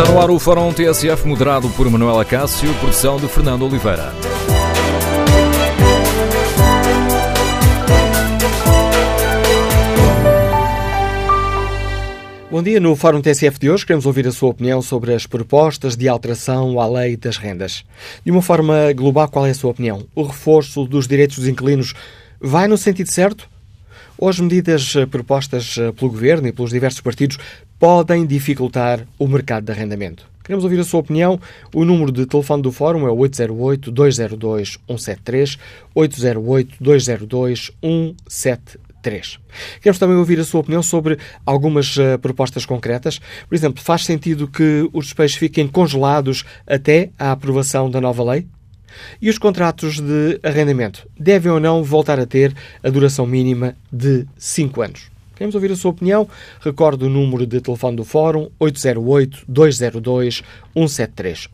Está no ar o Fórum TSF, moderado por Manuela Cássio, produção de Fernando Oliveira. Bom dia. No Fórum TSF de hoje queremos ouvir a sua opinião sobre as propostas de alteração à lei das rendas. De uma forma global, qual é a sua opinião? O reforço dos direitos dos inquilinos vai no sentido certo? Ou as medidas eh, propostas eh, pelo Governo e pelos diversos partidos podem dificultar o mercado de arrendamento? Queremos ouvir a sua opinião. O número de telefone do Fórum é 808-202-173, 808-202-173. 3. Queremos também ouvir a sua opinião sobre algumas uh, propostas concretas. Por exemplo, faz sentido que os despejos fiquem congelados até à aprovação da nova lei? E os contratos de arrendamento devem ou não voltar a ter a duração mínima de 5 anos? Queremos ouvir a sua opinião. Recordo o número de telefone do Fórum 808-202-173.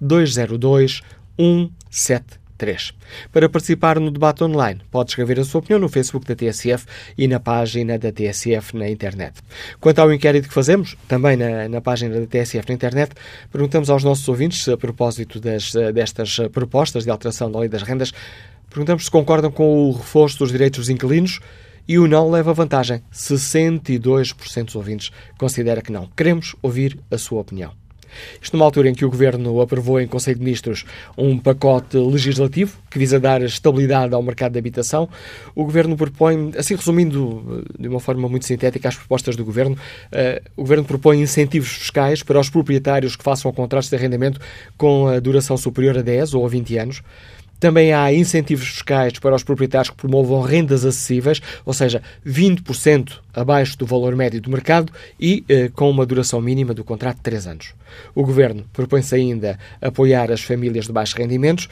808-202-173. 3. Para participar no debate online, pode escrever a sua opinião no Facebook da TSF e na página da TSF na internet. Quanto ao inquérito que fazemos, também na, na página da TSF na internet, perguntamos aos nossos ouvintes, a propósito das, destas propostas de alteração da lei das rendas, perguntamos se concordam com o reforço dos direitos dos inquilinos e o não leva vantagem. 62% dos ouvintes considera que não. Queremos ouvir a sua opinião. Isto numa altura em que o Governo aprovou em Conselho de Ministros um pacote legislativo que visa dar estabilidade ao mercado de habitação. O Governo propõe, assim resumindo de uma forma muito sintética as propostas do Governo, uh, o Governo propõe incentivos fiscais para os proprietários que façam contratos de arrendamento com a duração superior a 10 ou a 20 anos. Também há incentivos fiscais para os proprietários que promovam rendas acessíveis, ou seja, 20% abaixo do valor médio do mercado e eh, com uma duração mínima do contrato de 3 anos. O Governo propõe-se ainda apoiar as famílias de baixos rendimentos,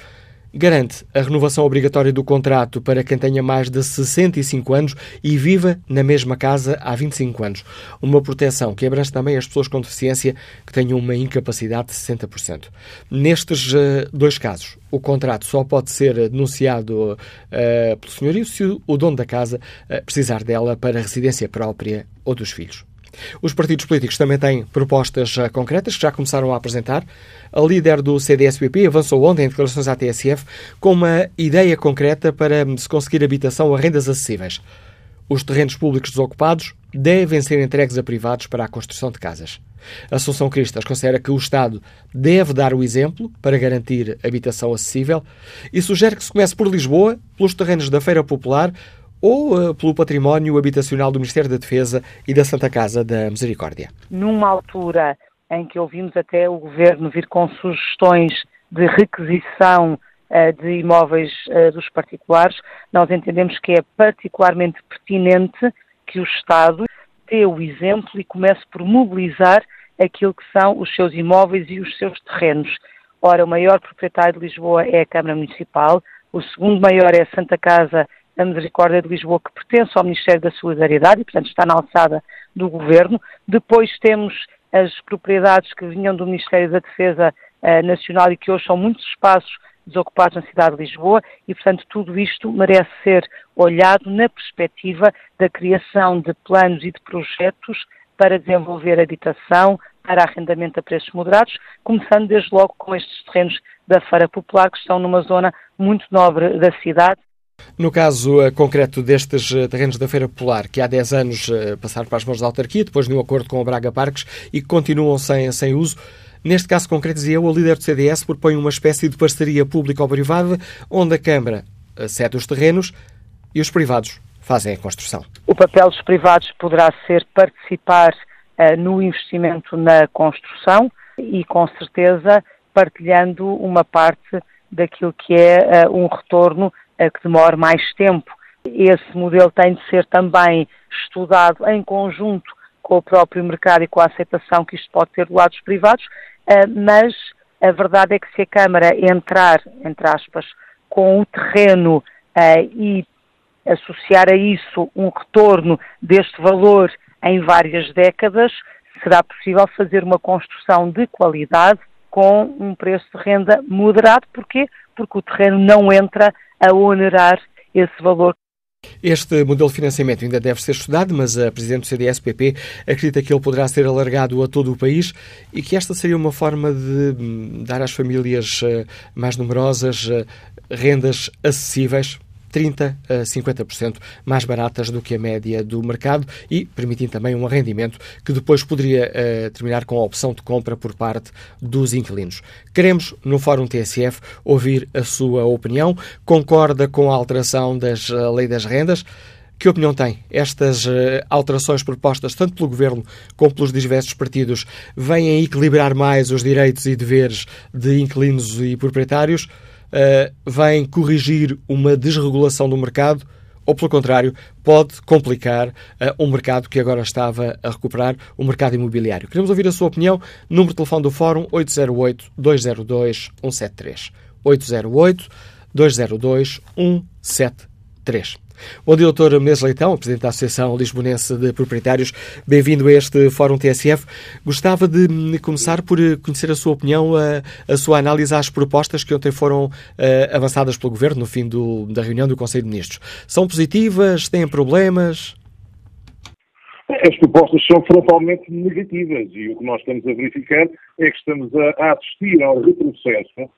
garante a renovação obrigatória do contrato para quem tenha mais de 65 anos e viva na mesma casa há 25 anos. Uma proteção que abrange também as pessoas com deficiência que tenham uma incapacidade de 60%. Nestes uh, dois casos, o contrato só pode ser denunciado uh, pelo senhorio se o dono da casa uh, precisar dela para residência própria ou dos filhos. Os partidos políticos também têm propostas concretas que já começaram a apresentar. A líder do CDS-PP avançou ontem em declarações à TSF com uma ideia concreta para se conseguir habitação a rendas acessíveis. Os terrenos públicos desocupados devem ser entregues a privados para a construção de casas. A Assunção Cristas considera que o Estado deve dar o exemplo para garantir habitação acessível e sugere que se comece por Lisboa, pelos terrenos da Feira Popular, ou uh, pelo património habitacional do Ministério da Defesa e da Santa Casa da Misericórdia? Numa altura em que ouvimos até o Governo vir com sugestões de requisição uh, de imóveis uh, dos particulares, nós entendemos que é particularmente pertinente que o Estado dê o exemplo e comece por mobilizar aquilo que são os seus imóveis e os seus terrenos. Ora, o maior proprietário de Lisboa é a Câmara Municipal, o segundo maior é a Santa Casa da Misericórdia de Lisboa, que pertence ao Ministério da Solidariedade e, portanto, está na alçada do Governo. Depois temos as propriedades que vinham do Ministério da Defesa uh, Nacional e que hoje são muitos espaços desocupados na cidade de Lisboa e, portanto, tudo isto merece ser olhado na perspectiva da criação de planos e de projetos para desenvolver habitação, para arrendamento a preços moderados, começando desde logo com estes terrenos da Feira Popular, que estão numa zona muito nobre da cidade no caso uh, concreto destes uh, terrenos da Feira Popular, que há 10 anos uh, passaram para as mãos da autarquia, depois de um acordo com o Braga Parques e que continuam sem, sem uso, neste caso concreto, dizia eu, a líder do CDS propõe uma espécie de parceria pública ou privada, onde a Câmara cede os terrenos e os privados fazem a construção. O papel dos privados poderá ser participar no investimento na construção e, com certeza, partilhando uma parte daquilo que é um retorno que demore mais tempo. Esse modelo tem de ser também estudado em conjunto com o próprio mercado e com a aceitação que isto pode ter do lado dos privados, eh, mas a verdade é que se a Câmara entrar, entre aspas, com o terreno eh, e associar a isso um retorno deste valor em várias décadas, será possível fazer uma construção de qualidade com um preço de renda moderado. Porquê? Porque o terreno não entra a onerar esse valor. Este modelo de financiamento ainda deve ser estudado, mas a Presidente do CDS-PP acredita que ele poderá ser alargado a todo o país e que esta seria uma forma de hum, dar às famílias eh, mais numerosas eh, rendas acessíveis 30% a 50% mais baratas do que a média do mercado e permitindo também um rendimento que depois poderia uh, terminar com a opção de compra por parte dos inquilinos. Queremos, no Fórum TSF, ouvir a sua opinião. Concorda com a alteração da uh, Lei das Rendas? Que opinião tem? Estas uh, alterações propostas tanto pelo Governo como pelos diversos partidos vêm equilibrar mais os direitos e deveres de inquilinos e proprietários? Uh, vem corrigir uma desregulação do mercado ou, pelo contrário, pode complicar uh, um mercado que agora estava a recuperar, o mercado imobiliário. Queremos ouvir a sua opinião. Número de telefone do Fórum 808-202-173. 808-202-173. Bom dia, doutor Menezes Leitão, Presidente da Associação Lisbonense de Proprietários. Bem-vindo a este Fórum TSF. Gostava de começar por eh, conhecer a sua opinião, a, a sua análise às propostas que ontem foram uh, avançadas pelo Governo no fim do, da reunião do Conselho de Ministros. São positivas? Têm problemas? As propostas são frontalmente negativas e o que nós estamos a verificar é que estamos a, a assistir ao retrocesso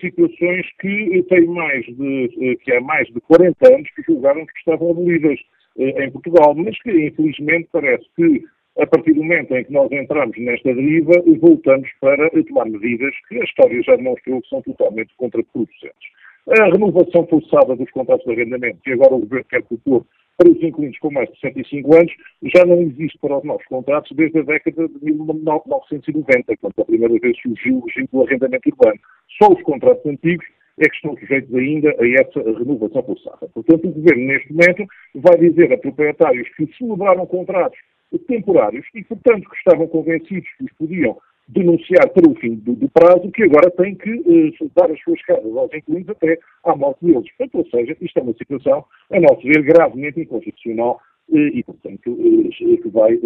situações que têm mais de, eh, que há mais de 40 anos que julgaram que estavam abolidas eh, em Portugal, mas que infelizmente parece que a partir do momento em que nós entramos nesta deriva, voltamos para tomar medidas que a história já demonstrou que são totalmente contraproducentes. A renovação forçada dos contratos de arrendamento, que agora o Governo quer propor para os inquilinos com mais de 65 anos, já não existe para os novos contratos desde a década de 1990, quando a primeira vez surgiu o regime do arrendamento urbano. Só os contratos antigos é que estão sujeitos ainda a essa renovação forçada. Portanto, o Governo, neste momento, vai dizer a proprietários que celebraram contratos temporários e, portanto, que estavam convencidos que os podiam denunciar para o fim do, do prazo, que agora têm que eh, dar as suas casas aos inquilinos até à morte deles. Portanto, ou seja, isto é uma situação, a nosso ver, gravemente inconstitucional eh, e, portanto, eh, que vai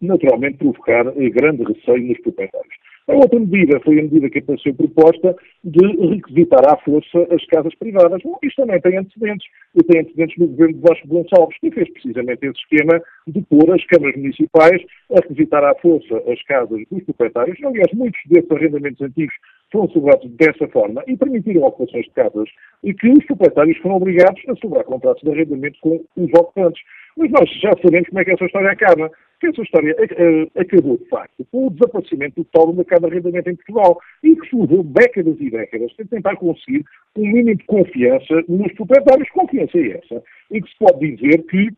naturalmente provocar grande receio nos proprietários. A outra medida foi a medida que apareceu proposta de requisitar à força as casas privadas. Bom, isto também tem antecedentes. E tem antecedentes no governo de Vasco Gonçalves, que fez precisamente esse esquema de pôr as câmaras municipais a requisitar à força as casas dos proprietários. Aliás, muitos desses arrendamentos antigos foram celebrados dessa forma e permitiram ocupações de casas e que os proprietários foram obrigados a celebrar contratos de arrendamento com os ocupantes. Mas nós já sabemos como é que essa história acaba que essa história acabou, de facto, com o desaparecimento total do mercado de arrendamento em Portugal e que se levou décadas e décadas sem tentar conseguir um mínimo de confiança nos proprietários. Confiança é essa. E que se pode dizer que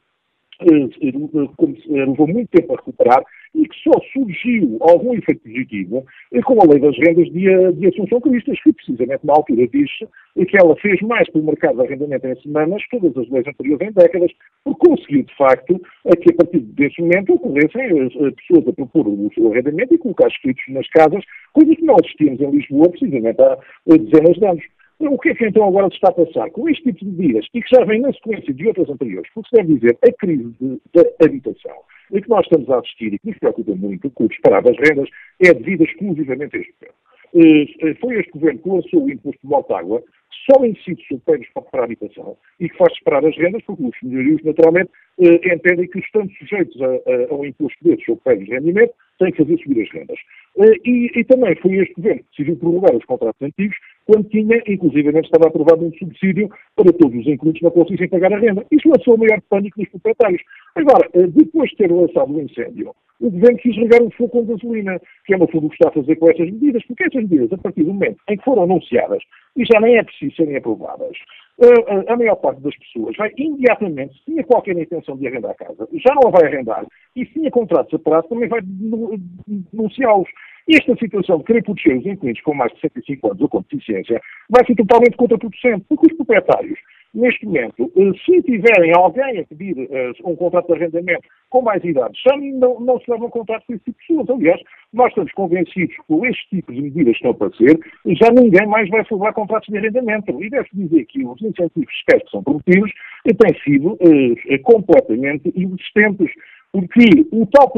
eh, eh, levou muito tempo a recuperar e que só surgiu algum efeito positivo com a lei das rendas de, de Assunção Cristas, que precisamente na altura disse que ela fez mais pelo mercado de arrendamento em semanas que todas as leis anteriores em décadas, porque conseguiu, de facto, que a partir desse momento ocorressem as pessoas a propor o seu arrendamento e colocar escritos nas casas, coisas que nós assistimos em Lisboa precisamente há dezenas de anos. O que é que então agora se está a passar? Com este tipo de medidas, e que já vem na sequência de outras anteriores, porque se deve dizer a crise da habitação, e que nós estamos a assistir e que nos preocupa muito com o disparar das rendas, é devido exclusivamente a este governo. Eh, foi este governo que lançou o imposto de volta água, só incide sobre para a habitação e que faz disparar as rendas, porque os senhorios, naturalmente, eh, entendem que, estando sujeitos a, a, a um imposto desses sobre prédios de rendimento, têm que fazer subir as rendas. Eh, e, e, também foi este governo que decidiu prorrogar os contratos antigos, quando tinha, inclusivamente, estava aprovado um subsídio para todos os incluídos não conseguissem pagar a renda. Isso lançou o maior pânico nos proprietários. Agora, eh, depois de ter lançado o incêndio, o governo quis regar um fogo com gasolina, que é no fundo o que está a fazer com essas medidas, porque essas medidas, a partir do momento em que foram anunciadas, e já nem é preciso serem aprovadas, a, a, maior parte das pessoas vai imediatamente, se tinha qualquer intenção de arrendar a casa, já não a vai arrendar, e se tinha contratos a prazo, também vai denunciá-los. Esta situação de querer proteger os inquilinos com mais de 65 anos ou com deficiência vai ser totalmente contraproducente, porque os proprietários neste momento, eh, se tiverem alguém a pedir uh, um contrato de arrendamento com mais idade, já não, não se leva um contrato com esse tipo de pessoas. Aliás, nós estamos convencidos que com este tipo de medidas que estão a aparecer, já ninguém mais vai celebrar contratos de arrendamento. E deve-se dizer que os incentivos fiscais que são prometidos têm sido uh, completamente inexistentes porque o tal,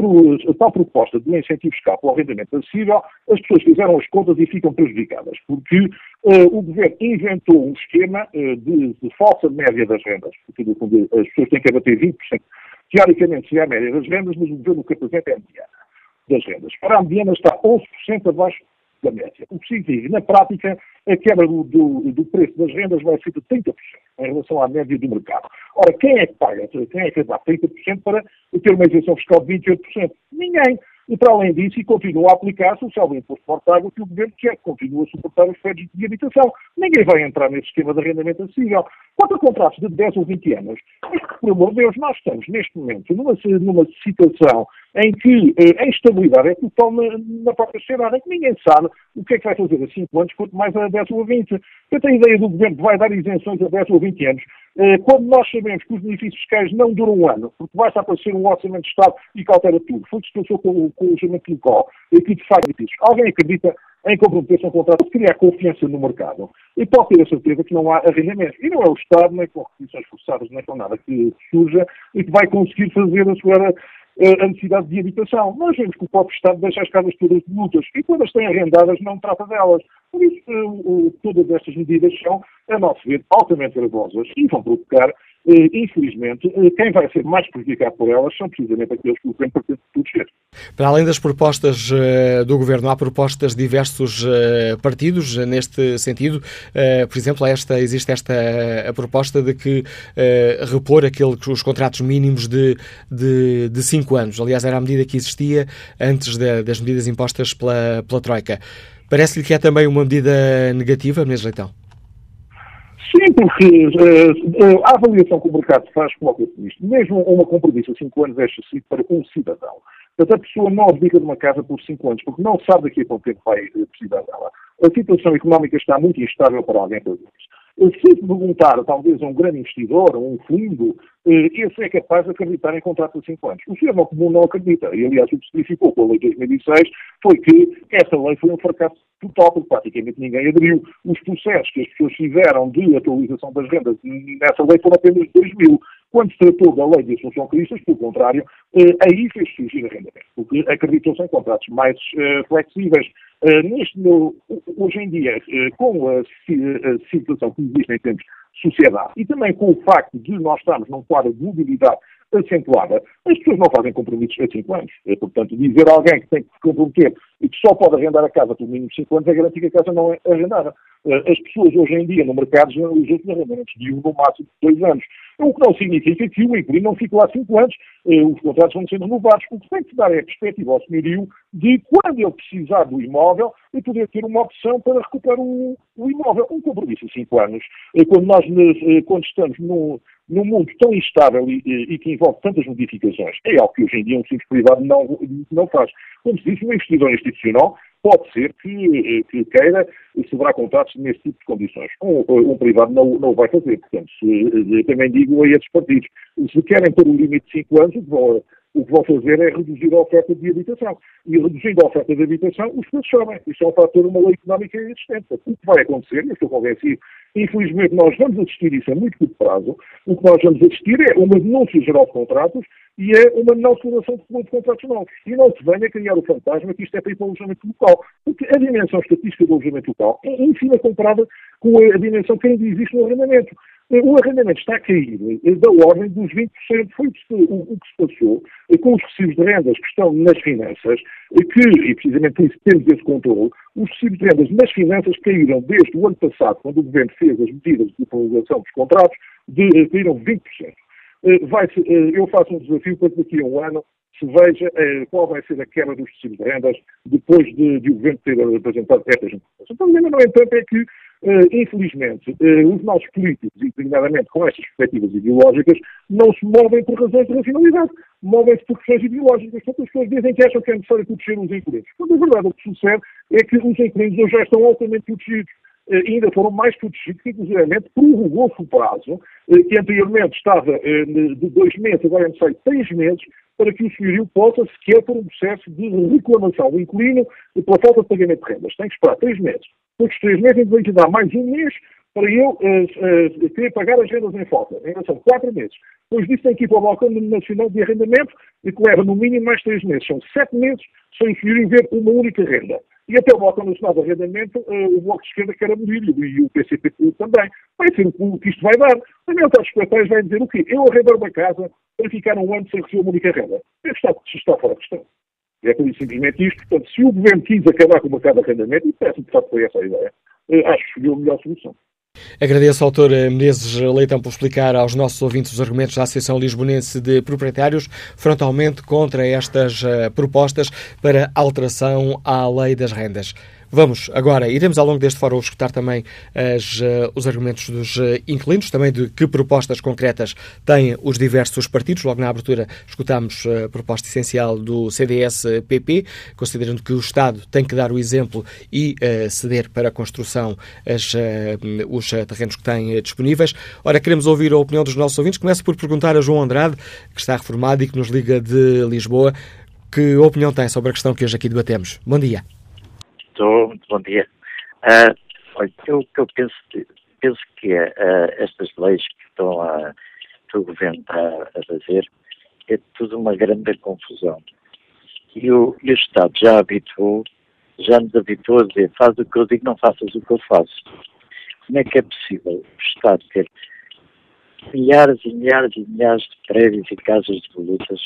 a tal proposta de um incentivo fiscal para o arrendamento acessível, as pessoas fizeram as contas e ficam prejudicadas, porque o Governo inventou um esquema de, de, falsa média das rendas, porque as pessoas têm que abater 20%. Teoricamente seria a média das rendas, mas o Governo que apresenta é a mediana das rendas. Para a mediana está 11% abaixo da média. O que significa, na prática, a quebra do, do, do, preço das rendas vai ser de 30% em relação à média do mercado. Ora, quem é que paga? Quem é que dá 30% para ter uma isenção fiscal de 28%? Ninguém. E, para além disso, e continua a aplicar-se o saldo imposto portável que o governo quer, continua a suportar os créditos de habitação. Ninguém vai entrar nesse esquema de arrendamento acessível. Quanto a contratos de 10 ou 20 anos, por amor de Deus, nós estamos neste momento numa, numa situação em que eh, a instabilidade é total na, na própria sociedade, em que ninguém sabe o que é que vai fazer a 5 anos, quanto mais a 10 ou a 20. Eu tenho a ideia do governo que vai dar isenções a 10 ou 20 anos, quando nós sabemos que os benefícios fiscais não duram um ano, porque basta aparecer um orçamento de Estado e que altera tudo. Foi o que se passou com, com o alojamento local, que de facto Alguém acredita em comprometer-se a um contrato de criar confiança no mercado. E pode ter a certeza que não há arrendamento. E não é o Estado, nem com requisições forçadas, nem com nada que surja, e que vai conseguir fazer a sua a necessidade de habitação. Nós vemos que o próprio Estado deixa as casas todas de multas e quando as têm arrendadas não trata delas. Por isso, todas estas medidas são, a nosso ver, altamente gravosas e vão provocar infelizmente, eh, quem vai ser mais prejudicado por elas são precisamente aqueles que o governo pretende proteger. Para além das propostas uh, do governo, há propostas de diversos partidos neste sentido. Por exemplo, esta, existe esta a proposta de que repor aquele, os contratos mínimos de, de, de cinco anos. Aliás, era a medida que existia antes de, das medidas impostas pela, pela Troika. Parece-lhe que é também uma medida negativa, Menezes Leitão? Sim, porque uh, a avaliação que o mercado faz coloca-se nisto. Mesmo uma compromisso a 5 anos é excessivo para um cidadão. Portanto, a pessoa não abdica de uma casa por 5 anos, porque não sabe daqui a quanto tempo vai precisar dela. A situação económica está muito instável para alguém fazer isso. Se perguntar, talvez, a um grande investidor, a um fundo, esse é capaz de acreditar em contrato de 5 anos. O cidadão comum não acredita. E, aliás, o que se verificou com a lei de 2006 foi que essa lei foi um fracasso total, porque praticamente ninguém aderiu. Os processos que as pessoas fizeram de atualização das rendas nessa lei foram apenas 2 mil. Quando se tratou da lei de Assunção Cristas, pelo contrário, eh, aí fez surgir arrendamento, porque acreditou-se em contratos mais eh, flexíveis. Eh, neste, hoje em dia, com a, a situação que existe em termos de sociedade e também com o facto de nós estarmos num quadro de mobilidade acentuada, as pessoas não fazem compromissos a 5 anos. É, portanto, dizer a alguém que tem que se comprometer e que só pode arrendar a casa por mínimo 5 anos é garantir que a casa não é arrendada. As pessoas hoje em dia no mercado generalizam-se arrendamentos de um no máximo de 2 anos. O que não significa que o inquilino não fique lá 5 anos, os contratos vão sendo renovados. O que tem que dar é a perspectiva ao senhorio de quando ele precisar do imóvel e poder ter uma opção para recuperar o, o imóvel. Um compromisso a 5 anos, quando nós quando estamos num, num mundo tão instável e, e, que envolve tantas modificações, é algo que hoje em dia um simples privado não, não faz. Como se disse, um investidor institucional pode ser que, que queira celebrar contratos nesse tipo de condições. Um, um privado não, não vai fazer. Portanto, se, também digo a esses partidos, se querem pôr um limite de 5 anos, vão, o que vão fazer é reduzir a oferta de habitação. E reduzindo a oferta de habitação, os preços sobem. Isso é um fator de uma lei económica existente. O que vai acontecer, e estou convencido, infelizmente nós vamos assistir isso a muito curto prazo, o que nós vamos assistir é uma denúncia geral de contratos e é uma não celebração de contratos novos. E não se venha criar o fantasma que isto é para ir para o alojamento local. Porque a dimensão estatística do alojamento local é, em cima comparada com a dimensão que ainda existe no arrendamento. O arrendamento está a cair eh, da ordem dos 20%. Foi o que se passou eh, com os recibos de rendas que estão nas finanças, eh, que, e precisamente por isso temos esse controle, os recibos de rendas nas finanças caíram desde o ano passado, quando o Governo fez as medidas de prolongação dos contratos, de, caíram 20%. Vai eu faço um desafio para que daqui a um ano se veja qual vai ser a quebra dos recibos de rendas depois de, de o Governo ter apresentado estas informações. O problema, no entanto, é que infelizmente, uh, os nossos políticos, designadamente com estas perspectivas ideológicas, não se movem por razões de racionalidade, movem-se por questões ideológicas. Portanto, as pessoas dizem que acham que é necessário proteger os inquilinos. Quando a verdade o que sucede é que os inquilinos hoje já estão altamente protegidos. Uh, ainda foram mais protegidos, inclusive prorrogou-se o prazo, que anteriormente estava de dois meses, agora é necessário três meses, para que o senhorio possa sequer por um processo de reclamação do inquilino pela falta de pagamento de rendas. Tem que esperar três meses. Depois três meses, então, que dar mais um mês para eu uh, uh, querer pagar as rendas em falta. Ainda são quatro meses. Depois disso tem que ir para o balcão nacional de arrendamento e que leva no mínimo mais três meses. São sete meses sem ver uma única renda. E até o Bloco Nacional de Arrendamento, uh, o Bloco de Esquerda quer abolir e o PCP também. Vai ser o que isto vai dar. A maior parte dos espectadores vai dizer o quê? Eu arrendar uma casa para ficar um ano sem receber uma única renda. Isto está, está fora de questão. É por simplesmente isto. Portanto, se o governo quis acabar com o mercado de arrendamento, e parece que de facto foi essa a ideia, uh, acho que escolheu a melhor solução. Agradeço ao autor Menezes Leitão por explicar aos nossos ouvintes os argumentos da Associação Lisbonense de Proprietários frontalmente contra estas uh, propostas para alteração à lei das rendas. Vamos agora, iremos ao longo deste fórum escutar também as, uh, os argumentos dos uh, inquilinos, também de que propostas concretas têm os diversos partidos. Logo na abertura escutámos a proposta essencial do CDS-PP, considerando que o Estado tem que dar o exemplo e uh, ceder para a construção as, os terrenos que têm disponíveis. Ora, queremos ouvir a opinião dos nossos ouvintes. Começo por perguntar a João Andrade, que está reformado e que nos liga de Lisboa, que opinião tem sobre a questão que hoje aqui debatemos. Bom dia. Estou, muito bom dia. Uh, olha, eu, eu penso, penso que uh, estas leis que estão a, que o Governo está a fazer é tudo uma grande confusão. E o, e o Estado já habituou, já nos habituou a dizer faz o que eu digo, não faças o que eu faço. Como é que é possível o Estado ter milhares e milhares e milhares de prédios e casas de volutas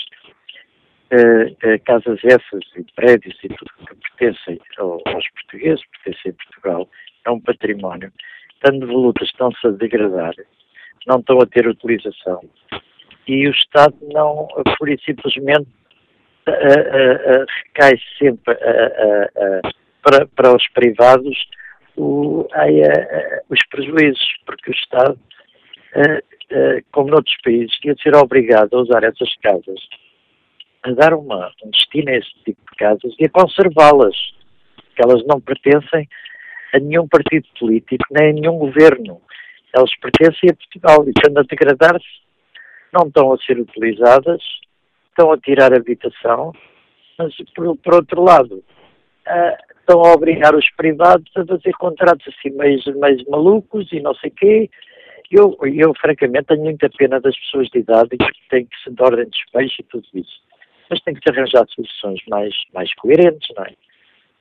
uh, casas essas e prédios e tudo que pertencem aos portugueses, pertencem a Portugal, é um património. Tanto volutas estão-se a degradar, não estão a ter utilização. E o Estado não, pura e simplesmente, uh, uh, recai sempre para, para os privados o, os prejuízos, porque o Estado, como noutros países, ia ser obrigado a usar essas casas a dar uma, um destino a esse tipo de casas e a conservá-las, que elas não pertencem a nenhum partido político, nem a nenhum governo. Elas pertencem a Portugal e estando a degradar-se, não estão a ser utilizadas, estão a tirar habitação, mas por, por outro lado, uh, estão a obrigar os privados a fazer contratos assim meio, meio malucos e não sei o quê. Eu, eu, francamente, tenho muita pena das pessoas de idade que têm que se dar ordem de despejo e tudo isso mas tem que se arranjar soluções mais, mais coerentes, não é?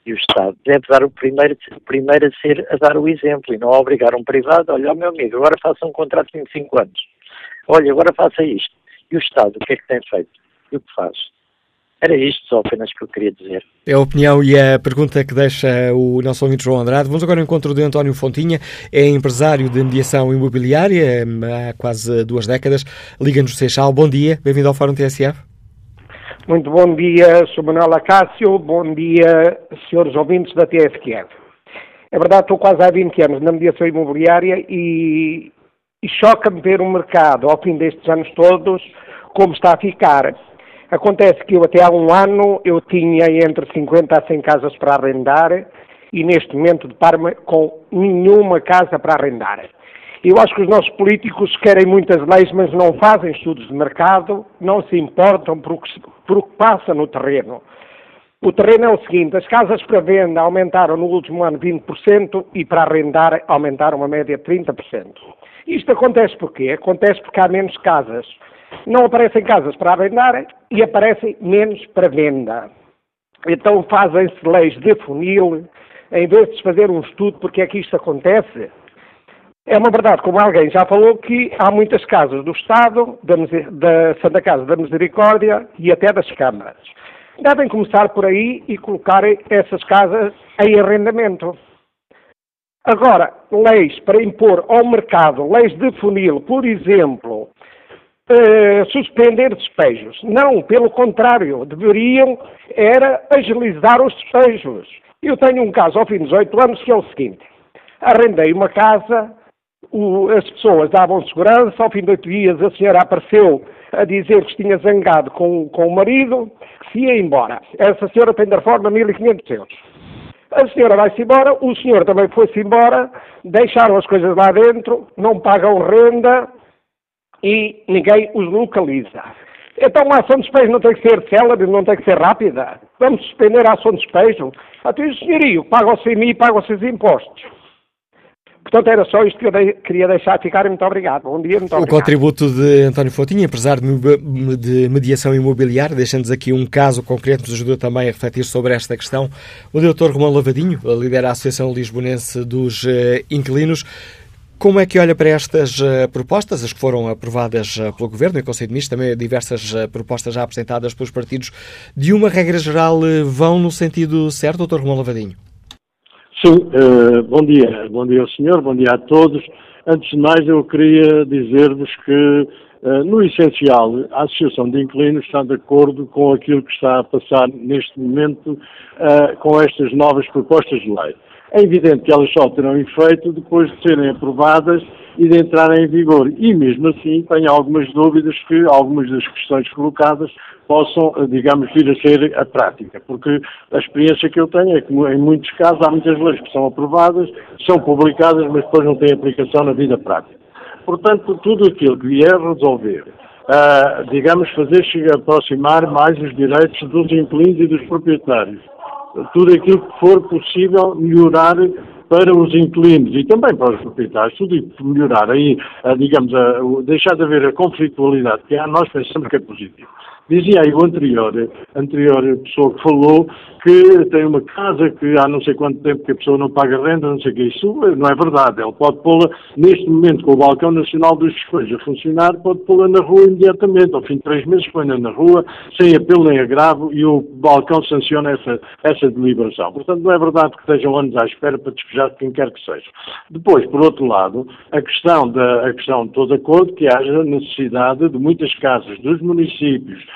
E o Estado deve dar o primeiro, o primeiro a ser a dar o exemplo e não obrigar um privado, olha, meu amigo, agora faça um contrato de 25 anos. Olha, agora faça isto. E o Estado, o que é que tem feito? E o que faz? Era isto só apenas que eu queria dizer. É a opinião e a pergunta que deixa o nosso ouvinte João Andrade. Vamos agora ao encontro de António Fontinha, é empresário de mediação imobiliária há quase duas décadas. Liga-nos Seixal. Bom dia, bem-vindo ao Fórum TSF. Muito bom dia, Sr. Manuel Acácio, bom dia, senhores ouvintes da TSQ. É verdade, estou quase há 20 anos na mediação imobiliária e, e choca-me ver o mercado, ao fim destes anos todos, como está a ficar. Acontece que eu até há um ano eu tinha entre 50 a 100 casas para arrendar e neste momento deparo-me com nenhuma casa para arrendar. Eu acho que os nossos políticos querem muitas leis, mas não fazem estudos de mercado, não se importam por o que, por o que passa no terreno. O terreno é o seguinte: as casas para venda aumentaram no último ano 20% e para arrendar aumentaram uma média de 30%. Isto acontece porquê? Acontece porque há menos casas. Não aparecem casas para arrendar e aparecem menos para venda. Então fazem-se leis de funil, em vez de se fazer um estudo porque é que isto acontece, é uma verdade, como alguém já falou, que há muitas casas do Estado, da, da Santa Casa da Misericórdia e até das câmaras. Devem começar por aí e colocarem essas casas em arrendamento. Agora, leis para impor ao mercado, leis de funil, por exemplo, eh, suspender despejos. Não, pelo contrário, deveriam era agilizar os despejos. Eu tenho um caso ao fim dos oito anos que é o seguinte. Arrendei uma casa o, as pessoas davam segurança, ao fim de oito dias a senhora apareceu a dizer que tinha zangado com, com o marido, que se ia embora. Essa senhora tem de reforma 1.500 euros. A senhora vai-se embora, o senhor também foi-se embora, deixaram as coisas lá dentro, não pagam renda e ninguém os localiza. Então a ação de despejo não tem que ser célebre, não tem que ser rápida. Vamos suspender a ação de despejo. Até o senhorio paga o CMI e paga os seus impostos. Portanto, era só isto que eu de, queria deixar ficar. Muito obrigado. Bom dia, muito obrigado. O contributo de António Fotinho, empresário de mediação imobiliária, deixando-nos aqui um caso concreto, nos ajudou também a refletir sobre esta questão. O doutor Romão Lavadinho, lidera a Associação Lisbonense dos uh, Inquilinos. Como é que olha para estas uh, propostas, as que foram aprovadas uh, pelo Governo e Conselho de Ministros, também diversas uh, propostas já apresentadas pelos partidos, de uma regra geral vão no sentido certo, doutor Romão Lavadinho? Sim, bom dia. Bom dia ao senhor, bom dia a todos. Antes de mais, eu queria dizer-vos que, no essencial, a Associação de Inquilinos está de acordo com aquilo que está a passar neste momento com estas novas propostas de lei. É evidente que elas só terão efeito depois de serem aprovadas e de entrarem em vigor. E mesmo assim, tenho algumas dúvidas que algumas das questões colocadas possam, digamos, vir a ser a prática. Porque a experiência que eu tenho é que, em muitos casos, há muitas leis que são aprovadas, são publicadas, mas depois não têm aplicação na vida prática. Portanto, tudo aquilo que vier resolver, uh, digamos, fazer aproximar mais os direitos dos inquilinos e dos proprietários, tudo aquilo que for possível melhorar para os inquilinos e também para os proprietários, tudo melhorar aí, digamos, deixar de haver a conflitualidade que há, nós pensamos que é positivo. Dizia aí o anterior, anterior pessoa que falou que tem uma casa que há não sei quanto tempo que a pessoa não paga renda, não sei o que. Isso não é verdade. Ele pode pô-la, neste momento, com o Balcão Nacional dos Desfeios a funcionar, pode pô-la na rua imediatamente. Ao fim de três meses, põe-na na rua, sem apelo nem agravo, e o Balcão sanciona essa, essa deliberação. Portanto, não é verdade que estejam anos à espera para despejar de quem quer que seja. Depois, por outro lado, a questão, da, a questão de acordo que haja necessidade de muitas casas dos municípios,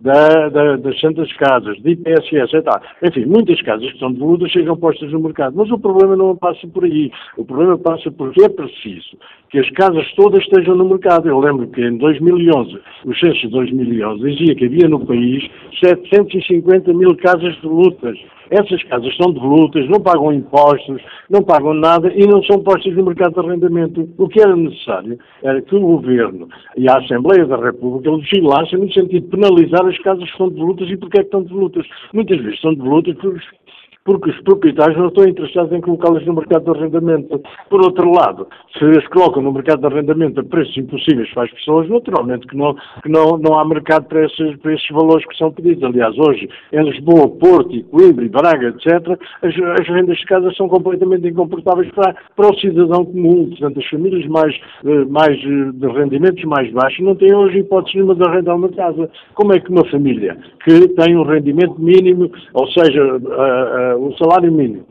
da, da, das Santas Casas, de IPSS, etc. Enfim, muitas casas que são devolutas sejam postas no mercado. Mas o problema não passa por aí. O problema passa porque é preciso que as casas todas estejam no mercado. Eu lembro que em 2011, o censo de 2011 dizia que havia no país 750 mil casas devolutas. Essas casas são devolutas, não pagam impostos, não pagam nada e não são postas no mercado de arrendamento. O que era necessário era que o Governo e a Assembleia da República legislassem no sentido de penalizar as casas são devolutas e porque é que estão devolutas. Muitas vezes são devolutas porque porque os proprietários não estão interessados em colocá-las no mercado de arrendamento. Por outro lado, se as colocam no mercado de arrendamento a preços impossíveis para as pessoas, naturalmente que não, que não, não há mercado para esses, para esses valores que são pedidos. Aliás, hoje, em Lisboa, Porto, Equilíbrio, Braga, etc., as, as rendas de casa são completamente incomportáveis para, para o cidadão comum. Portanto, as famílias mais, eh, mais eh, de rendimentos mais baixos não têm hoje hipótese nenhuma de arrendar uma casa. Como é que uma família que tem um rendimento mínimo, ou seja, a, a o salário mínimo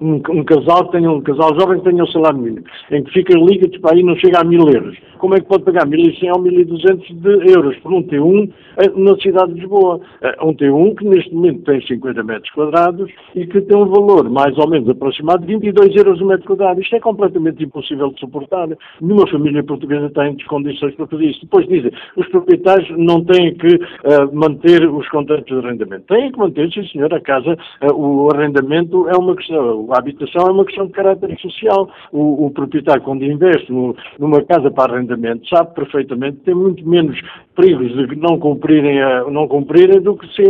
um, um, casal tenha um casal jovem que tenha um salário mínimo, em que fica líquido para aí não chega a mil euros. Como é que pode pagar 1.100 ou 1.200 de euros por um T1 eh, na cidade de Lisboa? Eh, um T1 que neste momento tem 50 metros quadrados e que tem um valor mais ou menos aproximado de 22 euros o metro quadrado. Isto é completamente impossível de suportar. Nenhuma família portuguesa tem condições para fazer isso. Depois dizem, os proprietários não têm que uh, manter os contratos de arrendamento. Têm que manter, sim senhor, a casa, uh, o arrendamento é uma questão, a habitação é uma questão de caráter social. O, o proprietário, quando investe no, numa casa para arrendamento, sabe perfeitamente que tem muito menos perigos de não cumprirem, a, não cumprirem do, que se,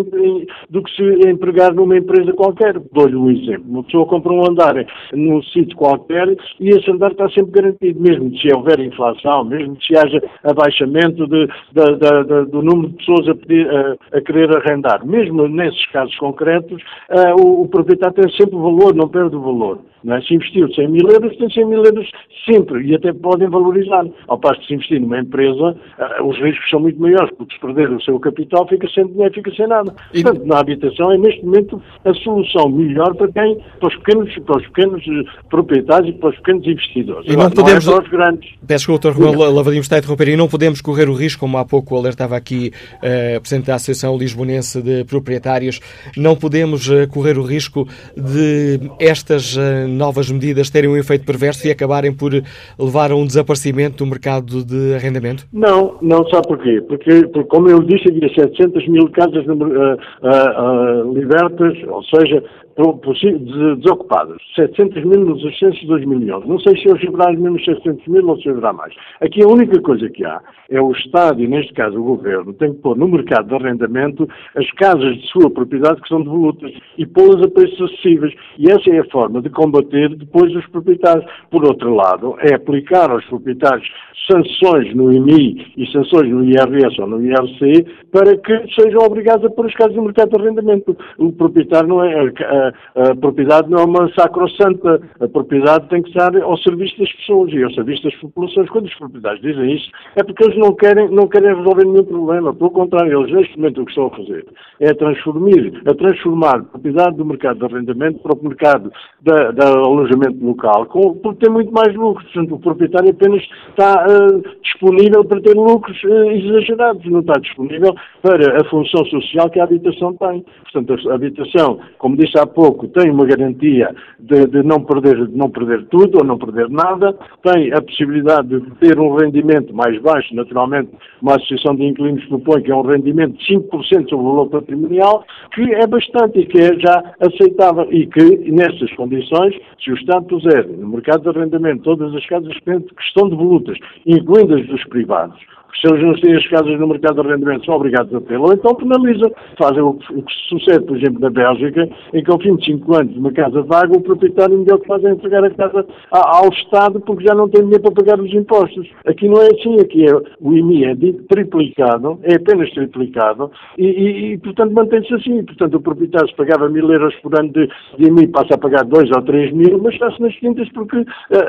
do que se empregar numa empresa qualquer. Dou-lhe um exemplo. Uma pessoa compra um andar num sítio qualquer e esse andar está sempre garantido, mesmo se houver inflação, mesmo se haja abaixamento de, de, de, do número de pessoas a, pedir, a, a, querer arrendar. Mesmo nesses casos concretos, uh, o, o proprietário tem sempre valor, não perde o valor. Não é? Se investiu 100 mil euros, tem 100 mil euros sempre e até podem valorizar. Ao passo que se investir numa empresa, uh, os riscos são muito maiores, porque se perder o seu capital fica sem dinheiro, fica sem nada. E... Portanto, na habitação é neste momento a solução melhor para quem, para os pequenos, para os pequenos uh, proprietários e para os pequenos investidores. E não Agora, podemos... Não é para os grandes. Peço que o Dr. Lavadinho está a interromper e não podemos correr o risco, como há pouco alertava aqui uh, Presidente da Associação Lisbonense de Proprietários, não podemos uh, correr o risco de estas uh, novas medidas terem um efeito perverso e acabarem por levar a um desaparecimento do mercado de arrendamento? Não, não sabe porquê? Porque, porque como eu disse, havia 700 mil casas uh, uh, uh, libertas, ou seja, desocupadas. 700 mil nos ascensos de 2011. Não sei se hoje haverá os mesmos 700 mil ou se haverá mais. Aqui a única coisa que há é o Estado, e neste caso o Governo, tem que pôr no mercado de arrendamento as casas de sua propriedade que são devolutas e pô-las a preços acessíveis. E essa é a forma de combater depois os proprietários. Por outro lado, é aplicar aos proprietários sanções no IMI e sanções no IRS ou no IRC para que sejam obrigados a pôr as casas no mercado de arrendamento. O proprietário não é, a, a, propriedade não é uma sacrossanta, a propriedade tem que estar ao serviço das pessoas e ao serviço das populações. Quando os proprietários dizem isso, é porque eles não querem, não querem resolver nenhum problema. Pelo contrário, eles neste momento o que estão a fazer é transformar, a transformar a propriedade do mercado de arrendamento para o mercado da alojamento local, com, porque tem muito mais lucros. Portanto, o proprietário apenas está uh, disponível para ter lucros uh, exagerados, não está disponível para a função social que a habitação tem. Portanto, a habitação, como disse há pouco, tem uma garantia de, de não, perder, de não perder tudo ou não perder nada, tem a possibilidade de ter um rendimento mais baixo, naturalmente, uma associação de inquilinos propõe que é um rendimento de 5% sobre o valor patrimonial, que é bastante e que é já aceitável e que, nessas condições, se o Estado puser no mercado de arrendamento todas as casas que estão devolutas, incluindo as dos privados, se eles não têm as casas no mercado de arrendamento, são obrigados a tê-lo, então penalizam. Fazem o que, o que sucede, por exemplo, na Bélgica, em que ao fim de 5 anos de uma casa vaga, o proprietário melhor que faz é entregar a casa ao Estado porque já não tem dinheiro para pagar os impostos. Aqui não é assim, aqui é, o IMI é triplicado, é apenas triplicado, e, e, e portanto mantém-se assim. Portanto, o proprietário se pagava mil euros por ano de, de IMI, passa a pagar 2 ou 3 mil, mas está-se nas quintas porque uh,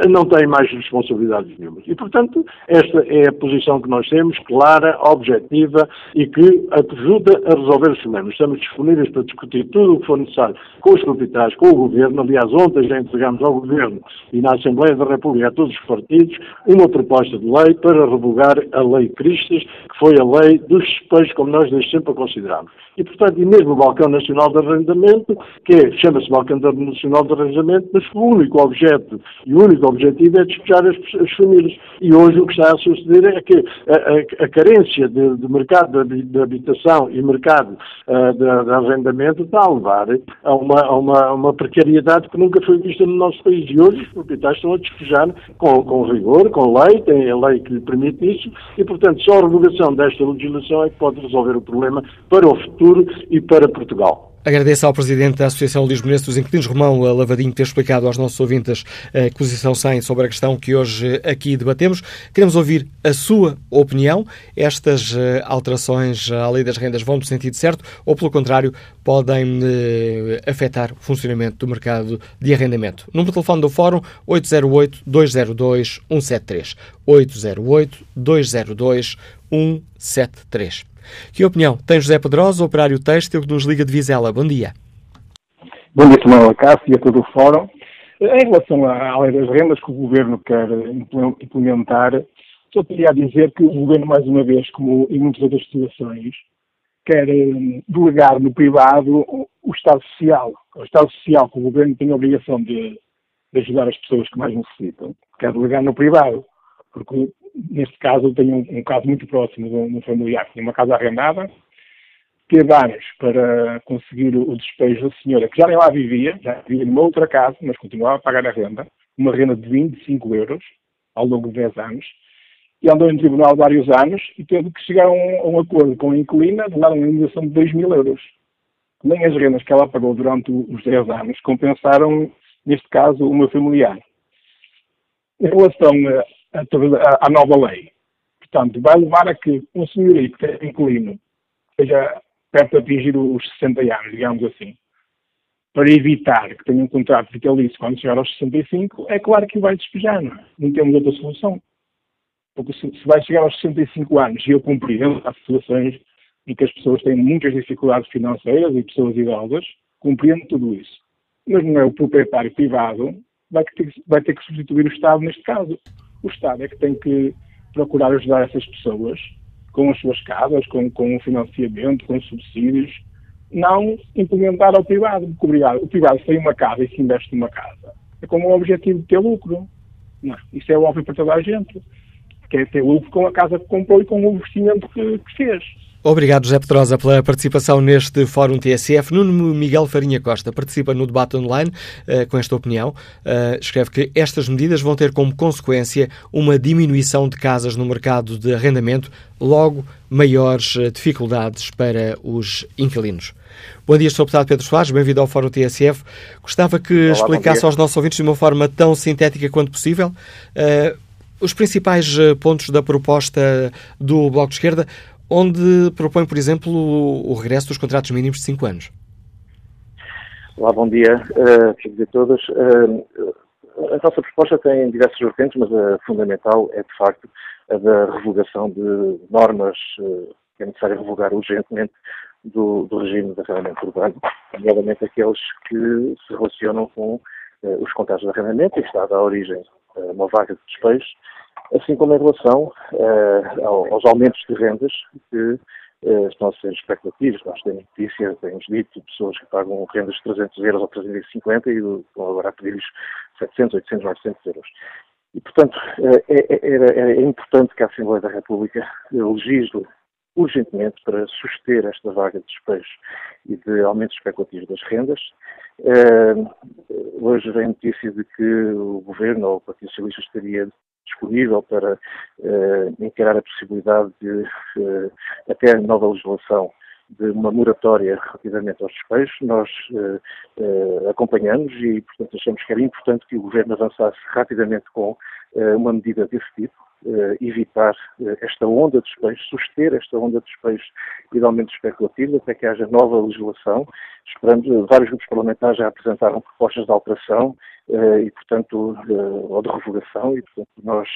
não tem mais responsabilidades nenhumas. E, portanto, esta é a posição que nós temos temos, clara, objetiva e que ajuda a resolver os problemas. Estamos disponíveis para discutir tudo o que for necessário com os proprietários, com o Governo. Aliás, ontem já entregamos ao Governo e na Assembleia da República a todos os partidos uma proposta de lei para revogar a Lei Cristas, que foi a lei dos despejos, como nós desde sempre a consideramos. E, portanto, e mesmo o Balcão Nacional de Arrendamento, que é, chama-se Balcão Nacional de Arrendamento, mas o único objeto e o único objetivo é despejar as, as famílias. E hoje o que está a suceder é que a, a, carência de, de, mercado de, habitação e mercado uh, de, de, arrendamento está a levar a uma, a, uma, a uma, precariedade que nunca foi vista no nosso país. E hoje os proprietários estão a despejar com, com rigor, com lei, tem a lei que lhe permite isso, e, portanto, só a revogação desta legislação é que pode resolver o problema para o futuro e para Portugal. Agradeço ao Presidente da Associação Lisbonense dos Inquilinos, Romão Lavadinho, ter explicado aos nossos ouvintes a posição 100 sobre a questão que hoje aqui debatemos. Queremos ouvir a sua opinião. Estas eh, alterações à lei das rendas vão no sentido certo ou, pelo contrário, podem eh, afetar o funcionamento do mercado de arrendamento? Número de telefone do Fórum 808-202-173. 808-202-173. Que opinião tem José Pedrosa, operário têxtil que nos liga de Vizela? Bom dia. Bom dia, Tomás Acácio e a todo o Fórum. Em relação à lei das rendas que o Governo quer implementar, só queria dizer que o Governo, mais uma vez, como em muitas outras situações, quer hum, delegar no privado o Estado Social. O Estado Social que o Governo tem a obrigação de, de ajudar as pessoas que mais necessitam, quer delegar no privado. Porque neste caso, eu tenho um, um, caso muito próximo de um, familiar que tinha uma casa arrendada, teve anos para conseguir o despejo da senhora, que já nem lá vivia, já vivia numa outra casa, mas continuava a pagar a renda, uma renda de 25 euros, ao longo de 10 anos, e andou em tribunal vários anos e teve que chegar a um, a um acordo com a inquilina de dar uma indenização de 2 mil euros. Nem as rendas que ela pagou durante os 10 anos compensaram, neste caso, o meu familiar. Em relação à nova lei. Portanto, vai levar a que um senhorio que tem inquilino seja perto de atingir os 60 anos, digamos assim, para evitar que tenha um contrato vitalício quando chegar aos 65, é claro que vai despejar, não é? Não temos outra solução. Porque se, se vai chegar aos 65 anos e eu compreendo há situações em que as pessoas têm muitas dificuldades financeiras e pessoas idosas, compreendo tudo isso. Mas não é o proprietário privado vai ter, vai ter que substituir o Estado neste caso. O Estado é que tem que procurar ajudar essas pessoas com as suas casas, com, com o financiamento, com os subsídios, não implementar ao privado. Porque o privado tem uma casa e se investe numa casa. É com o objetivo de ter lucro. Não, isso é óbvio para toda a gente. Quer ter lucro com a casa que comprou e com o investimento que, que fez. Obrigado, José Pedrosa, pela participação neste Fórum TSF. Nuno Miguel Farinha Costa participa no debate online uh, com esta opinião. Uh, escreve que estas medidas vão ter como consequência uma diminuição de casas no mercado de arrendamento, logo maiores uh, dificuldades para os inquilinos. Bom dia, Sr. Deputado Pedro Soares, bem-vindo ao Fórum TSF. Gostava que Olá, explicasse aos nossos ouvintes de uma forma tão sintética quanto possível os principais pontos da proposta do Bloco de Esquerda onde propõe, por exemplo, o, regresso dos contratos mínimos de 5 anos. Olá, bom dia uh, a todos. Uh, a nossa proposta tem diversas vertentes, mas a fundamental é, de facto, a da revogação de normas uh, que é necessário revogar urgentemente do, do regime de arrendamento urbano, nomeadamente aqueles que se relacionam com uh, os contratos de arrendamento e que está a origem uma vaga de despejo assim como em relação uh, aos aumentos de rendas que uh, estão a ser especulativos. Nós temos notícias, temos dito, pessoas que pagam rendas de 300 euros ou 350 e agora a pedir-lhes 700, 800, 900 euros. E, portanto, uh, é, é, é, importante que a Assembleia da República legisle urgentemente para suster esta vaga de despejos e de aumentos especulativos das rendas. Uh, hoje vem notícia de que o Governo ou o Partido Socialista estaria disponível para uh, encarar a possibilidade de, uh, até nova legislação, de uma moratória relativamente aos despejos. Nós acompanhamos e, portanto, achamos que era importante que o Governo avançasse rapidamente com uma medida desse tipo evitar uh, esta onda de despejos, suster esta onda de despejos e de aumentos especulativos até que haja nova legislação. Esperamos, uh, vários grupos parlamentares já apresentaram propostas de alteração e, portanto, ou de revogação e, portanto, nós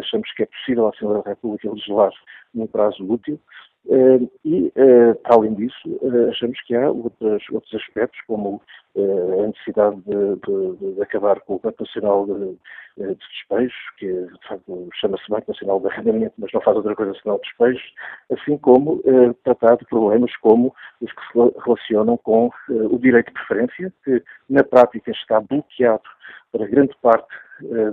achamos que é possível a Assembleia da República legislar num prazo útil. E, para além disso, achamos que há outros, outros aspectos, como a necessidade de, de, de, acabar com o Banco Nacional de, de Despejos, que de facto chama-se Banco Nacional de Arrendamento, mas não faz outra coisa senão despejos, assim como tratar de problemas como os que se relacionam com o direito de preferência, que na prática está bloqueado para grande parte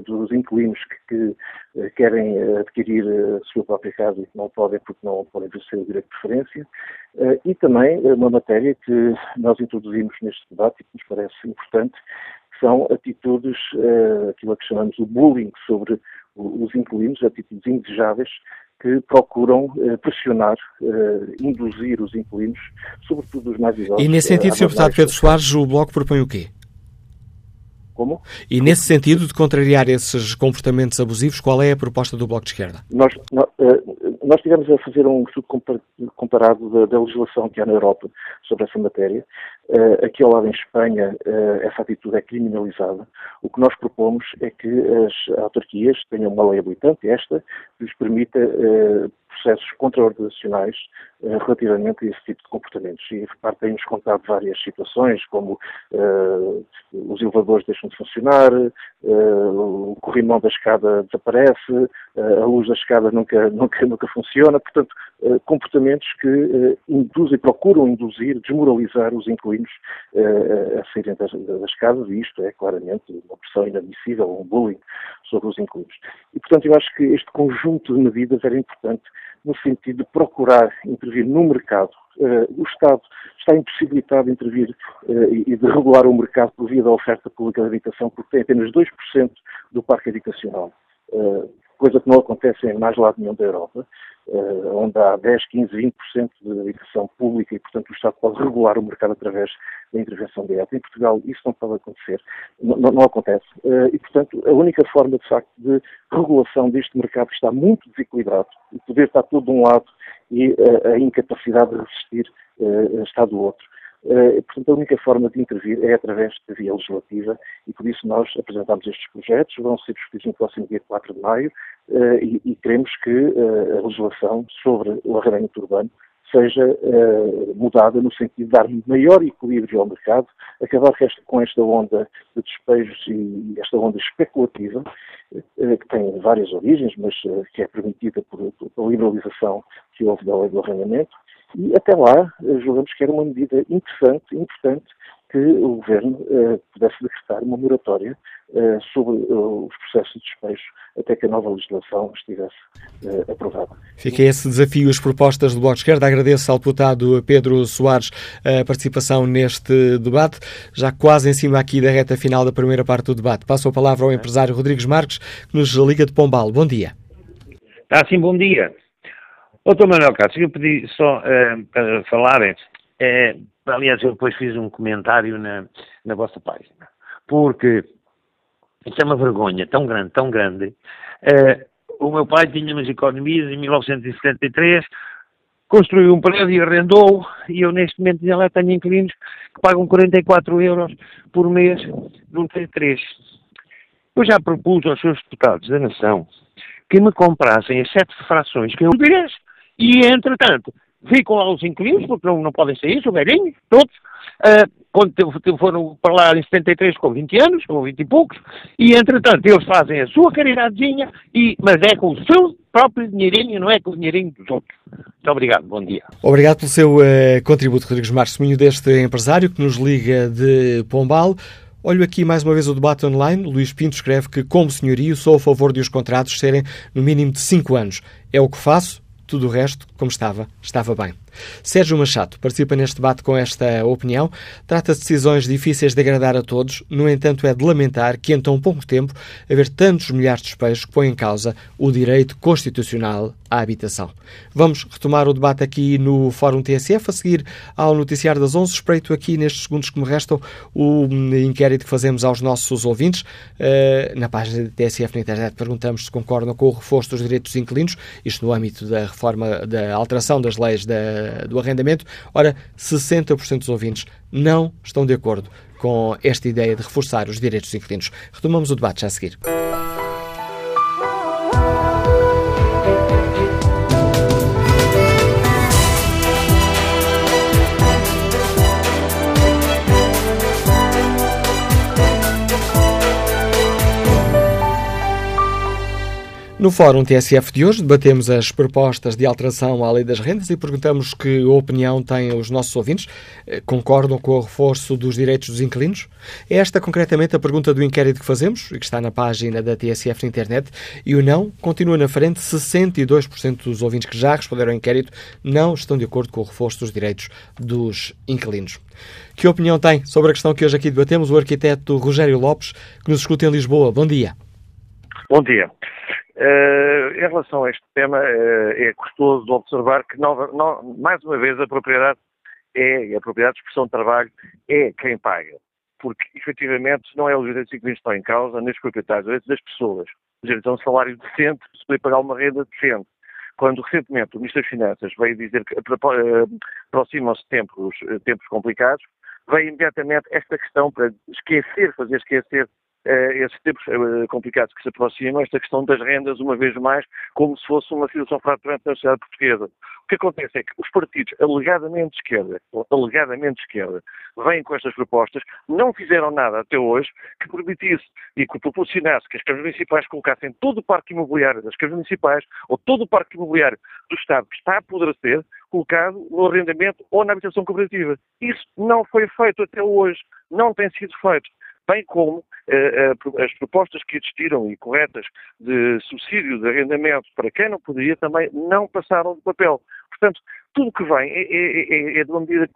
dos inquilinos que, que querem adquirir a sua própria casa e que não podem porque não podem exercer o direito de preferência, e também uma matéria que nós introduzimos neste debate nos parece importante, são atitudes, aquilo que chamamos de bullying sobre os inquilinos, atitudes indesejáveis que procuram pressionar, induzir os inquilinos, sobretudo os mais idosos. E nesse sentido, Sr. Deputado Pedro Soares, o Bloco propõe o quê? Como? E nesse sentido de contrariar esses comportamentos abusivos, qual é a proposta do Bloco de Esquerda? Nós, nós, eh, nós estivemos a fazer um estudo comparado da, da, legislação que há na Europa sobre essa matéria. Uh, aqui ao lado em Espanha, uh, essa atitude é criminalizada. O que nós propomos é que as autarquias tenham uma lei habilitante, esta, que lhes permita uh, processos contraordenacionais uh, relativamente a esse tipo de comportamentos. E repare, tem-nos contado várias situações, como uh, os elevadores deixam de funcionar, uh, o corrimão da escada desaparece, a luz da escada nunca, nunca, nunca funciona. Portanto, comportamentos que induzem, procuram induzir, desmoralizar os inquilinos a saírem das, das casas, e isto é claramente uma pressão inadmissível, um bullying sobre os inquilinos. E, portanto, eu acho que este conjunto de medidas era importante no sentido de procurar intervir no mercado. O Estado está impossibilitado de intervir e de regular o mercado por via da oferta pública de habitação, porque tem apenas 2% do parque habitacional, coisa que não acontece em mais lado nenhum da Europa. Eh, onde há 10, 15, 20% de habitação pública e, portanto, o Estado pode regular o mercado através da intervenção direta. Em Portugal isso não pode acontecer, não, não acontece. Eh, e, portanto, a única forma, de facto, de regulação deste mercado está muito desequilibrado, o poder está todo de um lado e eh, a incapacidade de resistir está do outro. Uh, portanto, a única forma de intervir é através da via legislativa e por isso nós apresentamos estes projetos, vão ser discutidos no próximo dia 4 de maio uh, e, queremos que uh, a legislação sobre o arrendamento urbano seja mudada no sentido de dar maior equilíbrio ao mercado, acabar com esta onda de despejos e esta onda especulativa, que tem várias origens, mas que é permitida por, por, liberalização que houve da lei do arrendamento, e até lá, julgamos que era uma medida interessante, importante, que o Governo pudesse decretar uma moratória sobre os processos de despejo até que a nova legislação estivesse aprovada. Fica esse desafio, as propostas do Bloco de Esquerda. Agradeço ao deputado Pedro Soares a participação neste debate, já quase em cima aqui da reta final da primeira parte do debate. Passo a palavra ao empresário Rodrigues Marques, que nos liga de Pombal. Bom dia. Ah, sim, bom dia. Doutor Manuel Cássio, eu pedi só uh, para falarem, uh, aliás, eu depois fiz um comentário na, na vossa página, porque isso é uma vergonha tão grande, tão grande. Uh, o meu pai tinha umas economias em 1973, construiu um prédio arrendou, e eu neste momento já lá tenho inquilinos que pagam 44 euros por mês num T3. Eu já propus aos seus deputados da Nação que me comprassem as sete frações que eu fiz e, entretanto, ficam lá os inquilinos, porque não, não podem sair, são velhinhos, todos, uh, quando foram para lá em 73 com 20 anos, ou 20 e poucos, e, entretanto, eles fazem a sua caridadezinha, e, mas é com o seu próprio dinheirinho, não é com o dinheirinho dos outros. Muito obrigado, bom dia. Obrigado pelo seu uh, contributo, Rodrigues Marques, deste empresário que nos liga de Pombal. Olho aqui mais uma vez o debate online. Luís Pinto escreve que, como senhorio, sou a favor de os contratos serem no mínimo de 5 anos. É o que faço, tudo o resto, como estava, estava bem. Sérgio Machado participa neste debate com esta opinião. Trata-se de decisões difíceis de agradar a todos, no entanto, é de lamentar que, em tão pouco tempo, haver tantos milhares de despejos que põem em causa o direito constitucional à habitação. Vamos retomar o debate aqui no Fórum TSF, a seguir ao Noticiário das 11. Espreito aqui, nestes segundos que me restam, o inquérito que fazemos aos nossos ouvintes. Uh, na página da TSF na internet perguntamos se concordam com o reforço dos direitos dos inquilinos, isto no âmbito da reforma, da alteração das leis da, do arrendamento. Ora, 60% dos ouvintes não estão de acordo com esta ideia de reforçar os direitos dos inquilinos. Retomamos o debate já a seguir. No Fórum TSF de hoje debatemos as propostas de alteração à Lei das Rendas e perguntamos que opinião têm os nossos ouvintes. Eh, concordam com o reforço dos direitos dos inquilinos? É esta concretamente a pergunta do inquérito que fazemos e que está na página da TSF na internet. E o não continua na frente. 62% dos ouvintes que já responderam ao inquérito não estão de acordo com o reforço dos direitos dos inquilinos. Que opinião tem sobre a questão que hoje aqui debatemos o arquiteto Rogério Lopes, que nos escuta em Lisboa? Bom dia. Bom dia. Uh, em relação a este tema, uh, é gostoso observar que, nova, no, mais uma vez, a propriedade é, a propriedade de expressão de trabalho é quem paga. Porque, efetivamente, não é os direitos que estão em causa, nem os proprietários, os direitos das pessoas. Os direitos a um salário decente, se poder pagar uma renda decente. Quando recentemente o Ministro das Finanças veio dizer que uh, aproximam-se tempos, tempos complicados, veio imediatamente esta questão para esquecer, fazer esquecer esses tempos uh, complicados que se aproximam, esta questão das rendas, uma vez mais, como se fosse uma situação fraturante na sociedade portuguesa. O que acontece é que os partidos alegadamente de esquerda, alegadamente esquerda, vêm com estas propostas, não fizeram nada até hoje que permitisse e que proporcionasse que as câmaras municipais colocassem todo o parque imobiliário das câmaras municipais ou todo o parque imobiliário do Estado que está a apodrecer colocado no arrendamento ou na habitação cooperativa. Isso não foi feito até hoje, não tem sido feito bem como eh, eh, as propostas que existiram e corretas de subsídio de arrendamento para quem não poderia também não passaram de papel. Portanto, tudo que vem é, é, é, é de uma medida,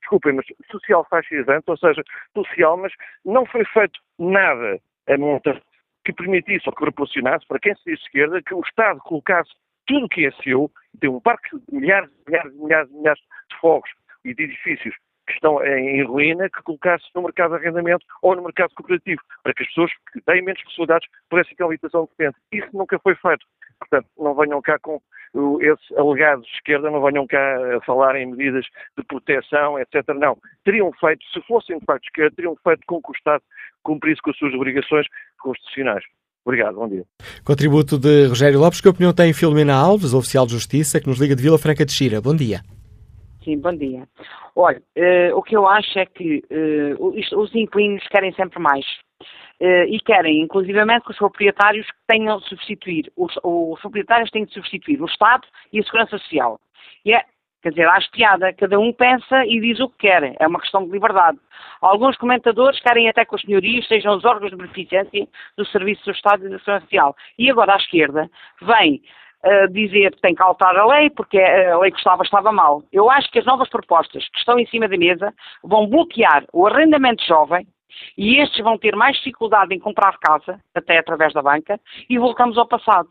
desculpem, mas social fascisante, ou seja, social, mas não foi feito nada a monta que permitisse ou que proporcionasse para quem se diz esquerda que o Estado colocasse tudo o que é seu, tem um parque de milhares, milhares, milhares, milhares de fogos e de edifícios que estão em ruína que colocasse no mercado de arrendamento ou no mercado cooperativo, para que as pessoas que têm menos possibilidades pudessem ter uma habitação decente. Isso nunca foi feito. Portanto, não venham cá com esses alegados de esquerda, não venham cá a falar em medidas de proteção, etc. Não. Teriam feito, se fossem de facto de esquerda, teriam feito com que o Estado cumprisse com as suas obrigações constitucionais. Obrigado, bom dia. Contributo de Rogério Lopes. Que opinião tem Filomena Alves, oficial de Justiça, que nos liga de Vila Franca de Xira? Bom dia. Sim, bom dia. Olha, uh, o que eu acho é que uh, isto, os inquilinos querem sempre mais. Uh, e querem, inclusivamente, que os proprietários tenham de substituir, os, os proprietários têm de substituir o Estado e a Segurança Social. E é, Quer dizer, acho piada. Cada um pensa e diz o que quer. É uma questão de liberdade. Alguns comentadores querem até que os senhorios sejam os órgãos de beneficência do Serviço do Estado de Ação Social. E agora a esquerda vem dizer que tem que alterar a lei porque a lei que estava estava mal. Eu acho que as novas propostas que estão em cima da mesa vão bloquear o arrendamento jovem, e estes vão ter mais dificuldade em comprar casa, até através da banca, e voltamos ao passado,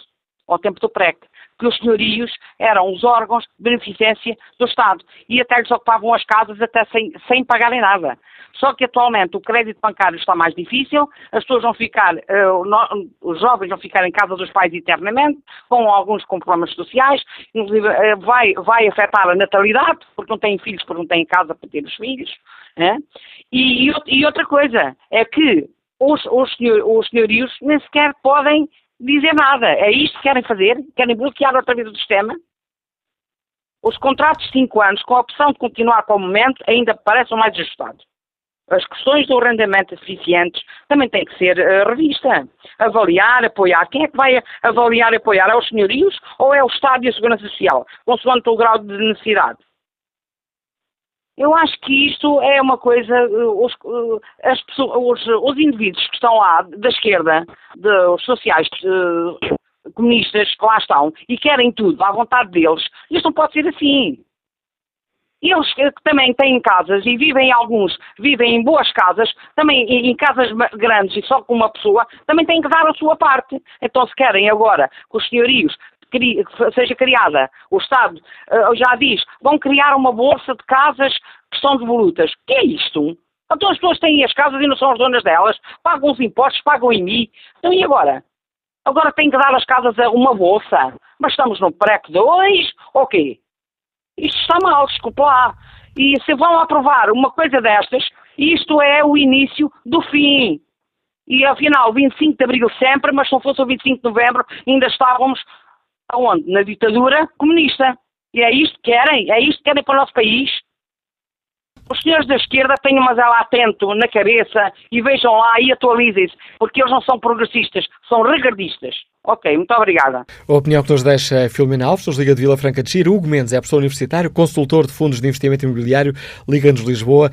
ao tempo do PREC que os senhorios eram os órgãos de beneficência do Estado e até lhes ocupavam as casas até sem, sem pagarem nada. Só que atualmente o crédito bancário está mais difícil, as pessoas vão ficar, uh, no, os jovens vão ficar em casa dos pais eternamente, com alguns com problemas sociais, inclusive uh, vai, vai afetar a natalidade, porque não têm filhos, porque não têm casa para ter os filhos. Né? E, e, outra coisa é que os, os, senhor, os senhorios nem sequer podem dizer nada. É isto que querem fazer? Querem bloquear outra vez o sistema? Os contratos de 5 anos, com a opção de continuar com o momento, ainda parecem mais ajustados. As questões do arrendamento eficientes também têm que ser uh, revista. Avaliar, apoiar. Quem é que vai avaliar e apoiar? É os senhorios ou é o Estado e a Segurança Social? Consoante o grau de necessidade. Eu acho que isto é uma coisa, eh, os, eh, as pessoas, os, os indivíduos que estão lá, da esquerda, de, os sociais, de, comunistas que lá estão, e querem tudo à vontade deles, isto não pode ser assim. Eles que também têm casas e vivem alguns, vivem em boas casas, também em casas grandes e só com uma pessoa, também têm que dar a sua parte. Então se querem agora que os senhorios seja criada. O Estado uh, já diz, vão criar uma bolsa de casas que são devolutas. O que é isto? Então as pessoas têm as casas e não são as donas delas, pagam os impostos, pagam em mim. Então e agora? Agora têm que dar as casas a uma bolsa. Mas estamos no PREC 2 ou quê? Isto está mal, desculpa lá. E se vão aprovar uma coisa destas, isto é o início do fim. E afinal, 25 de Abril sempre, mas se não fosse o 25 de Novembro, ainda estávamos Aonde? Na ditadura comunista. E é isto que querem? É isto que querem para o nosso país? Os senhores da esquerda tenham mas ela atento na cabeça e vejam lá e atualizem-se, porque eles não são progressistas, são regardistas. Ok, muito obrigada. A opinião que nos deixa é Filomena Alves, Liga de Vila Franca de Xira. Hugo Mendes é professor universitário, consultor de fundos de investimento imobiliário, Liga-nos Lisboa.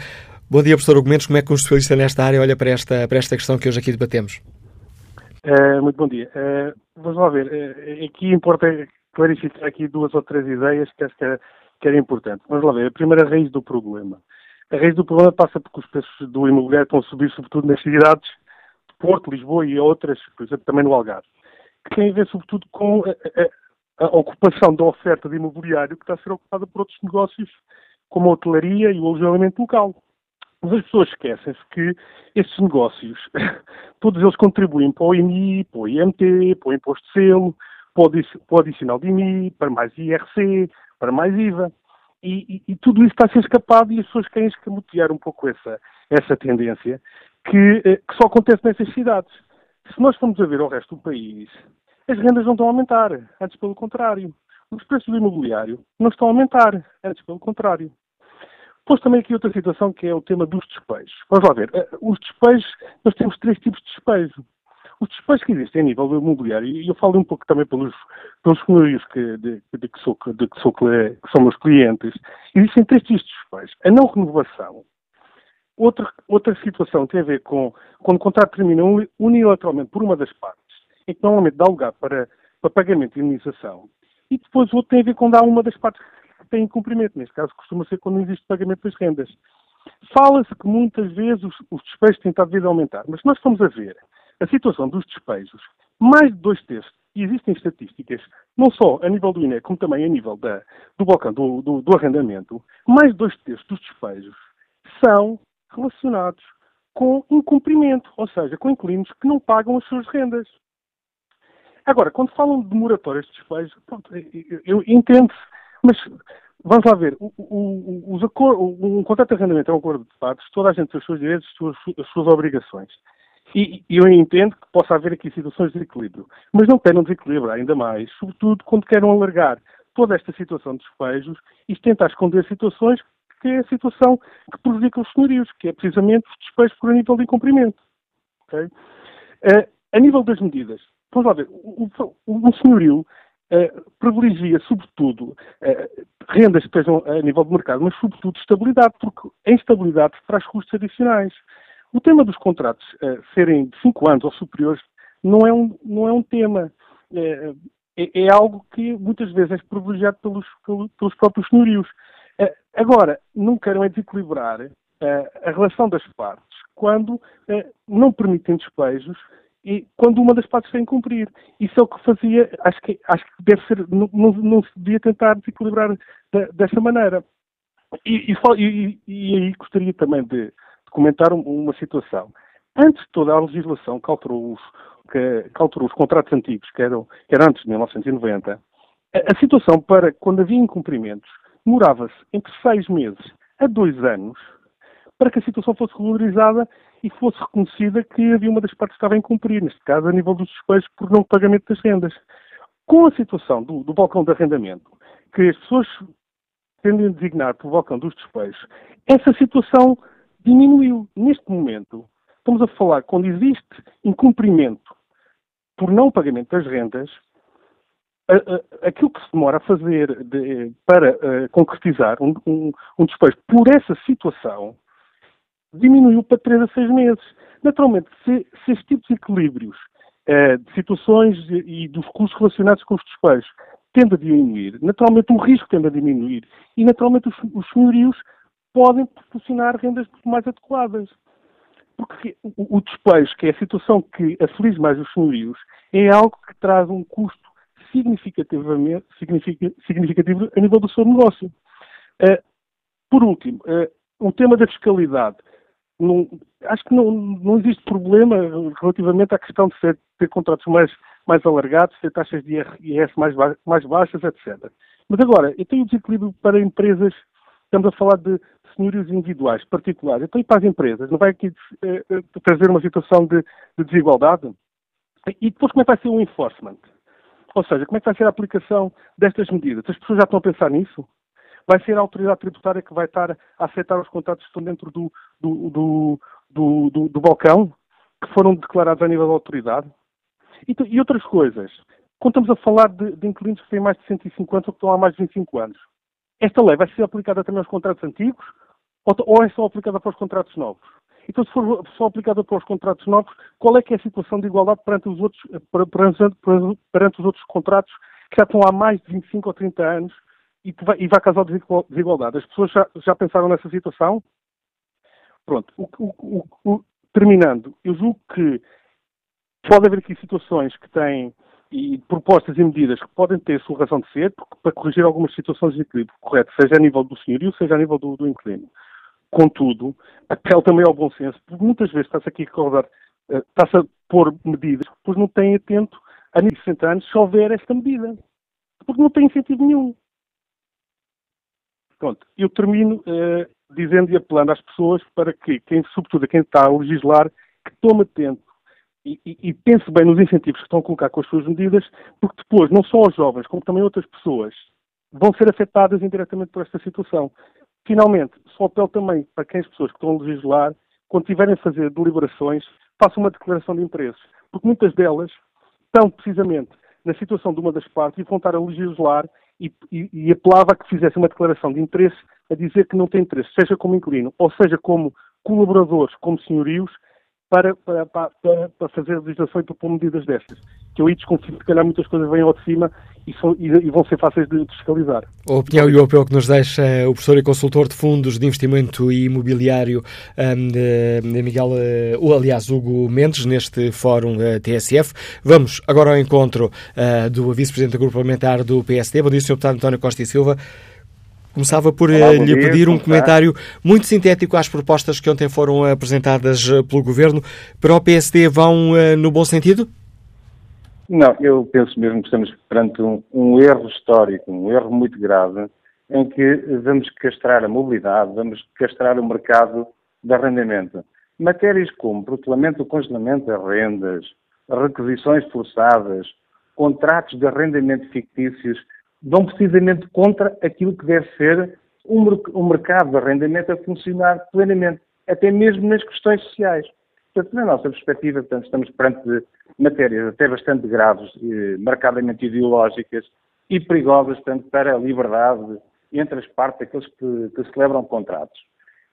Bom dia, professor Hugo Mendes. Como é que um especialista nesta área olha para esta, para esta questão que hoje aqui debatemos? Uh, muito bom dia. Uh, vamos lá ver. Uh, aqui importa clarificar aqui duas ou três ideias que acho que era, que era importante. Vamos lá ver. A primeira raiz do problema. A raiz do problema passa porque os preços do imobiliário estão a subir, sobretudo nas cidades de Porto, Lisboa e outras, por exemplo, também no Algarve, que tem a ver, sobretudo, com a, a, a ocupação da oferta de imobiliário que está a ser ocupada por outros negócios, como a hotelaria e o alojamento local. Mas as pessoas esquecem-se que estes negócios, todos eles contribuem para o IMI, para o IMT, para o Imposto de Selo, para o, adicional de IMI, para mais IRC, para mais IVA. E, e, e, tudo isso está a ser escapado e as pessoas querem escamotear um pouco essa, essa tendência que, eh, que só acontece nessas cidades. Se nós formos a ver o resto do país, as rendas não estão a aumentar, antes pelo contrário. Os preços do imobiliário não estão a aumentar, antes pelo contrário. Depois também aqui outra situação que é o tema dos despejos. Vamos lá ver. Eh, os despejos, nós temos três tipos de despejo. Os despejos que existem a nível do imobiliário, e eu falo um pouco também pelos, pelos senhorios que, de, de, que, sou, de que, sou, que são meus clientes, existem três tipos de despejos. A não renovação. Outra, outra situação tem a ver com quando o contrato termina unilateralmente por uma das partes, em que normalmente dá lugar para, para pagamento e indenização. E depois o outro tem a ver com dar uma das partes que têm cumprimento. Neste caso, costuma ser quando existe pagamento das rendas. Fala-se que muitas vezes os, os despejos têm estado a aumentar, mas nós formos a ver a situação dos despejos, mais de dois terços, e existem estatísticas, não só a nível do INE, como também a nível da, do balcão do, do, do arrendamento, mais de dois terços dos despejos são relacionados com incumprimento, ou seja, com inquilinos que não pagam as suas rendas. Agora, quando falam de moratórias de despejos, eu entendo-se mas vamos lá ver, o, o, um contrato de arrendamento é um acordo de partes, toda a gente tem os seus direitos, as suas, as suas obrigações. E, e eu entendo que possa haver aqui situações de desequilíbrio, mas não querem desequilibrar ainda mais, sobretudo quando querem alargar toda esta situação de despejos e tentar esconder situações que é a situação que prejudica os senhorios, que é precisamente os despejos por nível de incumprimento. Okay? Uh, a nível das medidas, vamos lá ver, o senhorio uh, privilegia, sobretudo, uh, rendas que estejam a nível de mercado, mas, sobretudo, estabilidade, porque a instabilidade traz custos adicionais. O tema dos contratos uh, serem de 5 anos ou superiores não é um, não é um tema. É, é, algo que muitas vezes é privilegiado pelos, pelos, próprios senhorios. agora, não queiram é desequilibrar a relação das partes quando não permitem despejos e quando uma das partes tem cumprir. Isso é o que fazia, acho que, acho que deve ser, não, não se devia tentar desequilibrar de, dessa maneira. E, e, e, aí gostaria também de, de comentar uma situação. Antes de toda a legislação que alterou os, que, que alterou os contratos antigos, que eram, que eram antes de 1990, a, a situação para quando havia incumprimentos demorava-se entre seis meses a dois anos para que a situação fosse regularizada e fosse reconhecida que havia uma das partes que estava a incumprir, neste caso a nível dos despejos por não pagamento das rendas. Com a situação do, do balcão de arrendamento, que as pessoas tendem a designar pelo balcão dos despejos, essa situação diminuiu. Neste momento, estamos a falar, quando existe incumprimento por não pagamento das rendas, aquilo que se demora a fazer de, para uh, concretizar um, um, um despejo por essa situação diminuiu para 3 a 6 meses. Naturalmente, se, se este tipo de equilíbrios eh, de situações e dos custos relacionados com os despejos tende a diminuir, naturalmente o risco tende a diminuir e naturalmente os, os senhorios podem proporcionar rendas mais adequadas. Porque o, o despejo, que é a situação que aflige mais os senhorios, é algo que traz um custo significativamente significativo a nível do seu negócio. Uh, por último, uh, o tema da fiscalidade não, acho que não, não existe problema relativamente à questão de ser, ter contratos mais, mais alargados, ter taxas de IRS mais, mais baixas, etc. Mas agora, eu tenho desequilíbrio para empresas, estamos a falar de senhorios individuais, particulares, então e para as empresas, não vai aqui eh, eh, trazer uma situação de, de desigualdade? E depois como é que vai ser o enforcement? Ou seja, como é que vai ser a aplicação destas medidas? As pessoas já estão a pensar nisso? Vai ser a autoridade tributária que vai estar a aceitar os contratos que estão dentro do, do, do, do, do, balcão, que foram declarados a nível da autoridade. E, e outras coisas. Quando estamos a falar de, de inquilinos que têm mais de 150 ou que estão há mais de 25 anos, esta lei vai ser aplicada também aos contratos antigos ou, ou é só aplicada para os contratos novos? Então, se for só aplicada para os contratos novos, qual é que é a situação de igualdade perante os outros, perante, perante os outros contratos que já estão há mais de 25 ou 30 anos e vai, e vai causar desigualdade. As pessoas já, já pensaram nessa situação? Pronto. O, o, o, terminando, eu julgo que pode haver aqui situações que têm e propostas e medidas que podem ter sua razão de ser para corrigir algumas situações de equilíbrio correto, seja a nível do senhorio, seja a nível do, do inquilino. Contudo, apelo também ao bom senso, porque muitas vezes está-se aqui a causar, eh, está-se a pôr medidas, pois não têm atento a nível de 60 anos se houver esta medida. Porque não tem incentivo nenhum. Pronto, eu termino uh, dizendo e apelando às pessoas para que, quem, sobretudo a quem está a legislar, que tome atento e, e, e, pense bem nos incentivos que estão a colocar com as suas medidas, porque depois não só os jovens, como também outras pessoas vão ser afetadas indiretamente por esta situação. Finalmente, só apelo também para quem as pessoas que estão a legislar, quando tiverem a fazer deliberações, façam uma declaração de interesses, porque muitas delas estão precisamente na situação de uma das partes e vão estar a legislar e, e, apelava a que fizesse uma declaração de interesse a dizer que não tem interesse, seja como inquilino ou seja como colaboradores, como senhorios, para, para, para, para fazer legislação e propor medidas destas. Que eu aí desconfio que, calhar, muitas coisas vêm ao de cima e, são, e, e, vão ser fáceis de, fiscalizar. A opinião e o apelo que nos deixa o professor e consultor de fundos de investimento imobiliário um, Miguel, uh, ou aliás, Hugo Mendes, neste fórum uh, TSF. Vamos agora ao encontro uh, do vice-presidente do grupo parlamentar do PSD. Bom dia, Sr. Deputado António Costa e Silva. Começava por Olá, lhe dia, pedir um comentário muito sintético às propostas que ontem foram apresentadas pelo Governo. Para o PSD vão no bom sentido? Não, eu penso mesmo que estamos perante um, um, erro histórico, um erro muito grave, em que vamos castrar a mobilidade, vamos castrar o mercado de arrendamento. Matérias como protelamento ou congelamento das rendas, requisições forçadas, contratos de arrendamento fictícios, vão precisamente contra aquilo que deve ser um, mercado de arrendamento a funcionar plenamente, até mesmo nas questões sociais. Portanto, na nossa perspectiva, portanto, estamos perante matérias até bastante graves, eh, marcadamente ideológicas e perigosas, tanto para a liberdade entre as partes, aqueles que, que celebram contratos.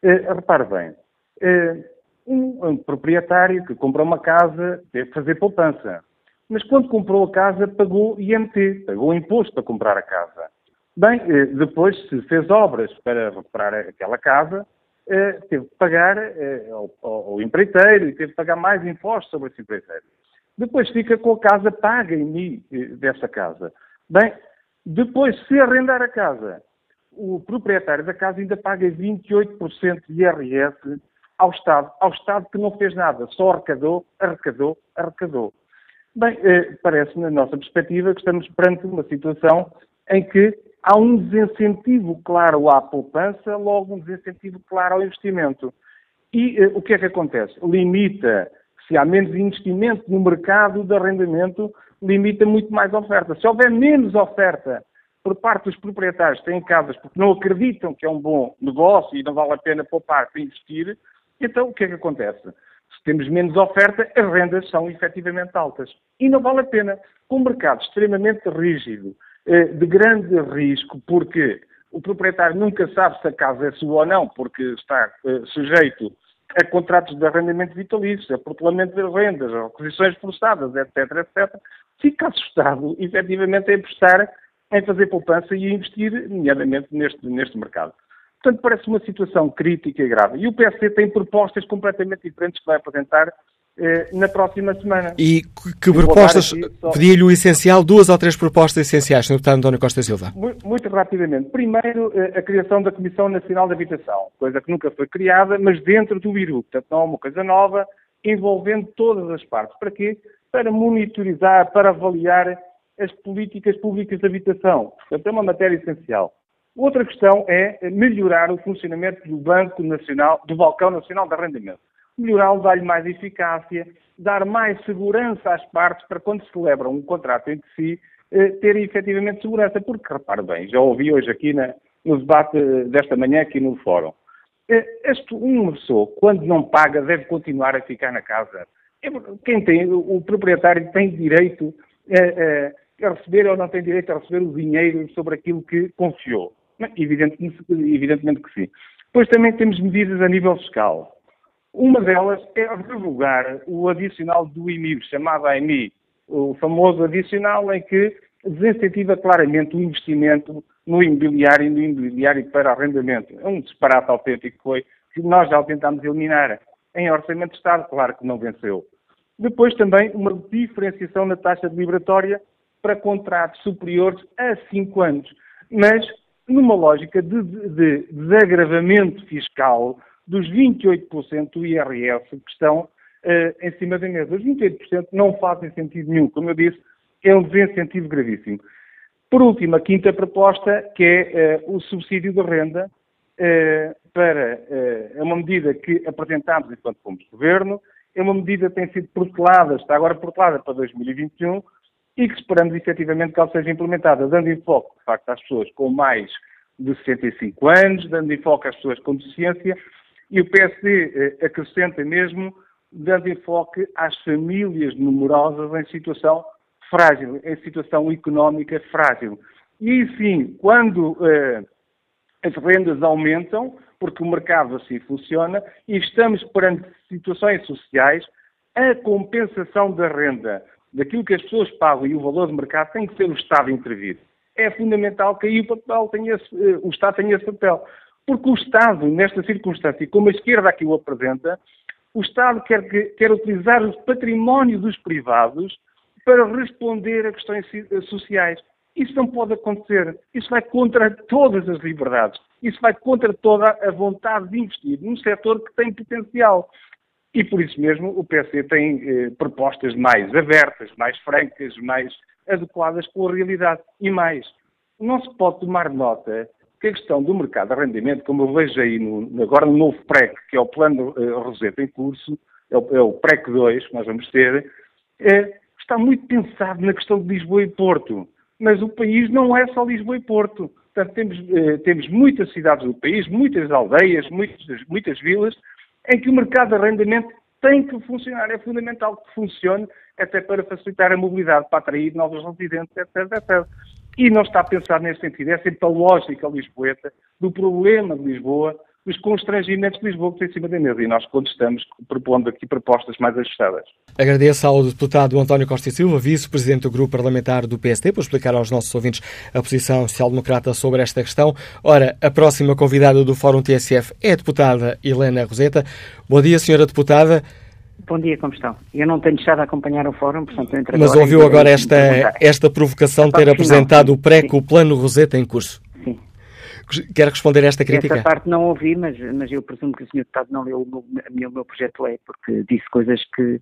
Eh, repare bem, eh, um, um, proprietário que comprou uma casa deve fazer poupança, mas quando comprou a casa pagou IMT, pagou imposto para comprar a casa. Bem, eh, depois se fez obras para recuperar aquela casa, eh, teve que pagar eh, ao, empreiteiro e teve que pagar mais impostos sobre esse empreiteiro. Depois fica com a casa paga em mim dessa casa. Bem, depois se arrendar a casa, o proprietário da casa ainda paga 28% de IRS ao Estado, ao Estado que não fez nada, só arrecadou, arrecadou, arrecadou. Bem, eh, parece, na nossa perspectiva, que estamos perante uma situação em que há um desincentivo claro à poupança, logo um desincentivo claro ao investimento. E eh, o que é que acontece? Limita, se há menos investimento no mercado de arrendamento, limita muito mais a oferta. Se houver menos oferta por parte dos proprietários que têm casas porque não acreditam que é um bom negócio e não vale a pena poupar para investir, então o que é que acontece? Se temos menos oferta, as rendas são efetivamente altas. E não vale a pena. Com um mercado extremamente rígido, eh, de grande risco, porque o proprietário nunca sabe se a casa é sua ou não, porque está eh, sujeito a contratos de arrendamento vitalício, a protelamento de rendas, a requisições forçadas, etc, etc, fica assustado, efetivamente, a apostar em fazer poupança e investir, nomeadamente, neste, neste mercado. Portanto, parece uma situação crítica e grave. E o PSD tem propostas completamente diferentes que vai apresentar eh, na próxima semana. E que, que propostas, só... pedia-lhe o essencial, duas ou três propostas essenciais, Sr. Deputado António Costa Silva. Muito, muito rapidamente. Primeiro, eh, a criação da Comissão Nacional de Habitação, coisa que nunca foi criada, mas dentro do IRU. Portanto, não é uma coisa nova, envolvendo todas as partes. Para quê? Para monitorizar, para avaliar as políticas públicas de habitação. Portanto, é uma matéria essencial. Outra questão é melhorar o funcionamento do Banco Nacional, do Balcão Nacional de Arrendamento. Melhorá-lo, dar-lhe mais eficácia, dar mais segurança às partes para quando se celebra um contrato entre si, eh, terem efetivamente segurança. Porque, repare bem, já ouvi hoje aqui na, no debate desta manhã aqui no fórum. Eh, este, uma pessoa, quando não paga, deve continuar a ficar na casa. É, quem tem, o proprietário tem direito a, a, a receber ou não tem direito a receber o dinheiro sobre aquilo que confiou. Evidentemente, evidentemente que sim. Depois também temos medidas a nível fiscal. Uma delas é revogar o adicional do IMI, chamado AMI, o famoso adicional em que desincentiva claramente o investimento no imobiliário e no imobiliário para arrendamento. É um disparate autêntico que foi, que nós já o tentámos eliminar em orçamento de Estado, claro que não venceu. Depois também uma diferenciação na taxa deliberatória para contratos superiores a 5 anos. Mas numa lógica de, de, de desagravamento fiscal dos 28% do IRS que estão uh, em cima da mesa. Os 28% não fazem sentido nenhum. Como eu disse, é um desincentivo gravíssimo. Por último, a quinta proposta, que é uh, o subsídio de renda, uh, para, é uma medida que apresentámos enquanto fomos governo, é uma medida que tem sido protelada, está agora protelada para 2021, e que esperamos efetivamente que ela seja implementada, dando enfoque, de facto, às pessoas com mais de 65 anos, dando enfoque às pessoas com deficiência, e o PSD eh, acrescenta mesmo, dando enfoque às famílias numerosas em situação frágil, em situação económica frágil. E sim, quando eh, as rendas aumentam, porque o mercado assim funciona, e estamos perante situações sociais, a compensação da renda daquilo que as pessoas pagam e o valor do mercado tem que ser o Estado intervir. É fundamental que aí o, papel tenha esse, eh, o Estado tenha esse papel. Porque o Estado, nesta circunstância, como a esquerda aqui o apresenta, o Estado quer, quer utilizar o património dos privados para responder a questões eh, sociais. Isso não pode acontecer. Isso vai contra todas as liberdades. Isso vai contra toda a vontade de investir num setor que tem potencial. E por isso mesmo o PC tem eh, propostas mais abertas, mais francas, mais adequadas com a realidade. E mais, não se pode tomar nota que a questão do mercado de arrendamento, como eu vejo aí no, agora no novo PREC, que é o plano uh, Roseta em curso, é o, é o, PREC 2 que nós vamos ter, é, está muito pensado na questão de Lisboa e Porto. Mas o país não é só Lisboa e Porto. Portanto, temos, eh, temos muitas cidades do país, muitas aldeias, muitas, muitas vilas, em que o mercado de arrendamento tem que funcionar, é fundamental que funcione, até para facilitar a mobilidade, para atrair novos residentes, etc, etc. E não está a pensar nesse sentido. É sempre a lógica lisboeta do problema de Lisboa, dos constrangimentos de Lisboa que tem em cima da mesa. E nós contestamos, propondo aqui propostas mais ajustadas. Agradeço ao deputado António Costa e Silva, vice-presidente do grupo parlamentar do PSD, por explicar aos nossos ouvintes a posição social-democrata sobre esta questão. Ora, a próxima convidada do Fórum TSF é a deputada Helena Roseta. Bom dia, senhora deputada. Bom dia, como estão? Eu não tenho estado a acompanhar o fórum, portanto... Entre Mas ouviu agora esta, esta provocação de ter apresentado o PREC, o Plano Roseta, em curso? Quer responder a esta crítica? Essa parte não ouvi, mas, mas eu presumo que o Sr. Deputado não leu o meu, o meu projeto de lei, porque disse coisas que,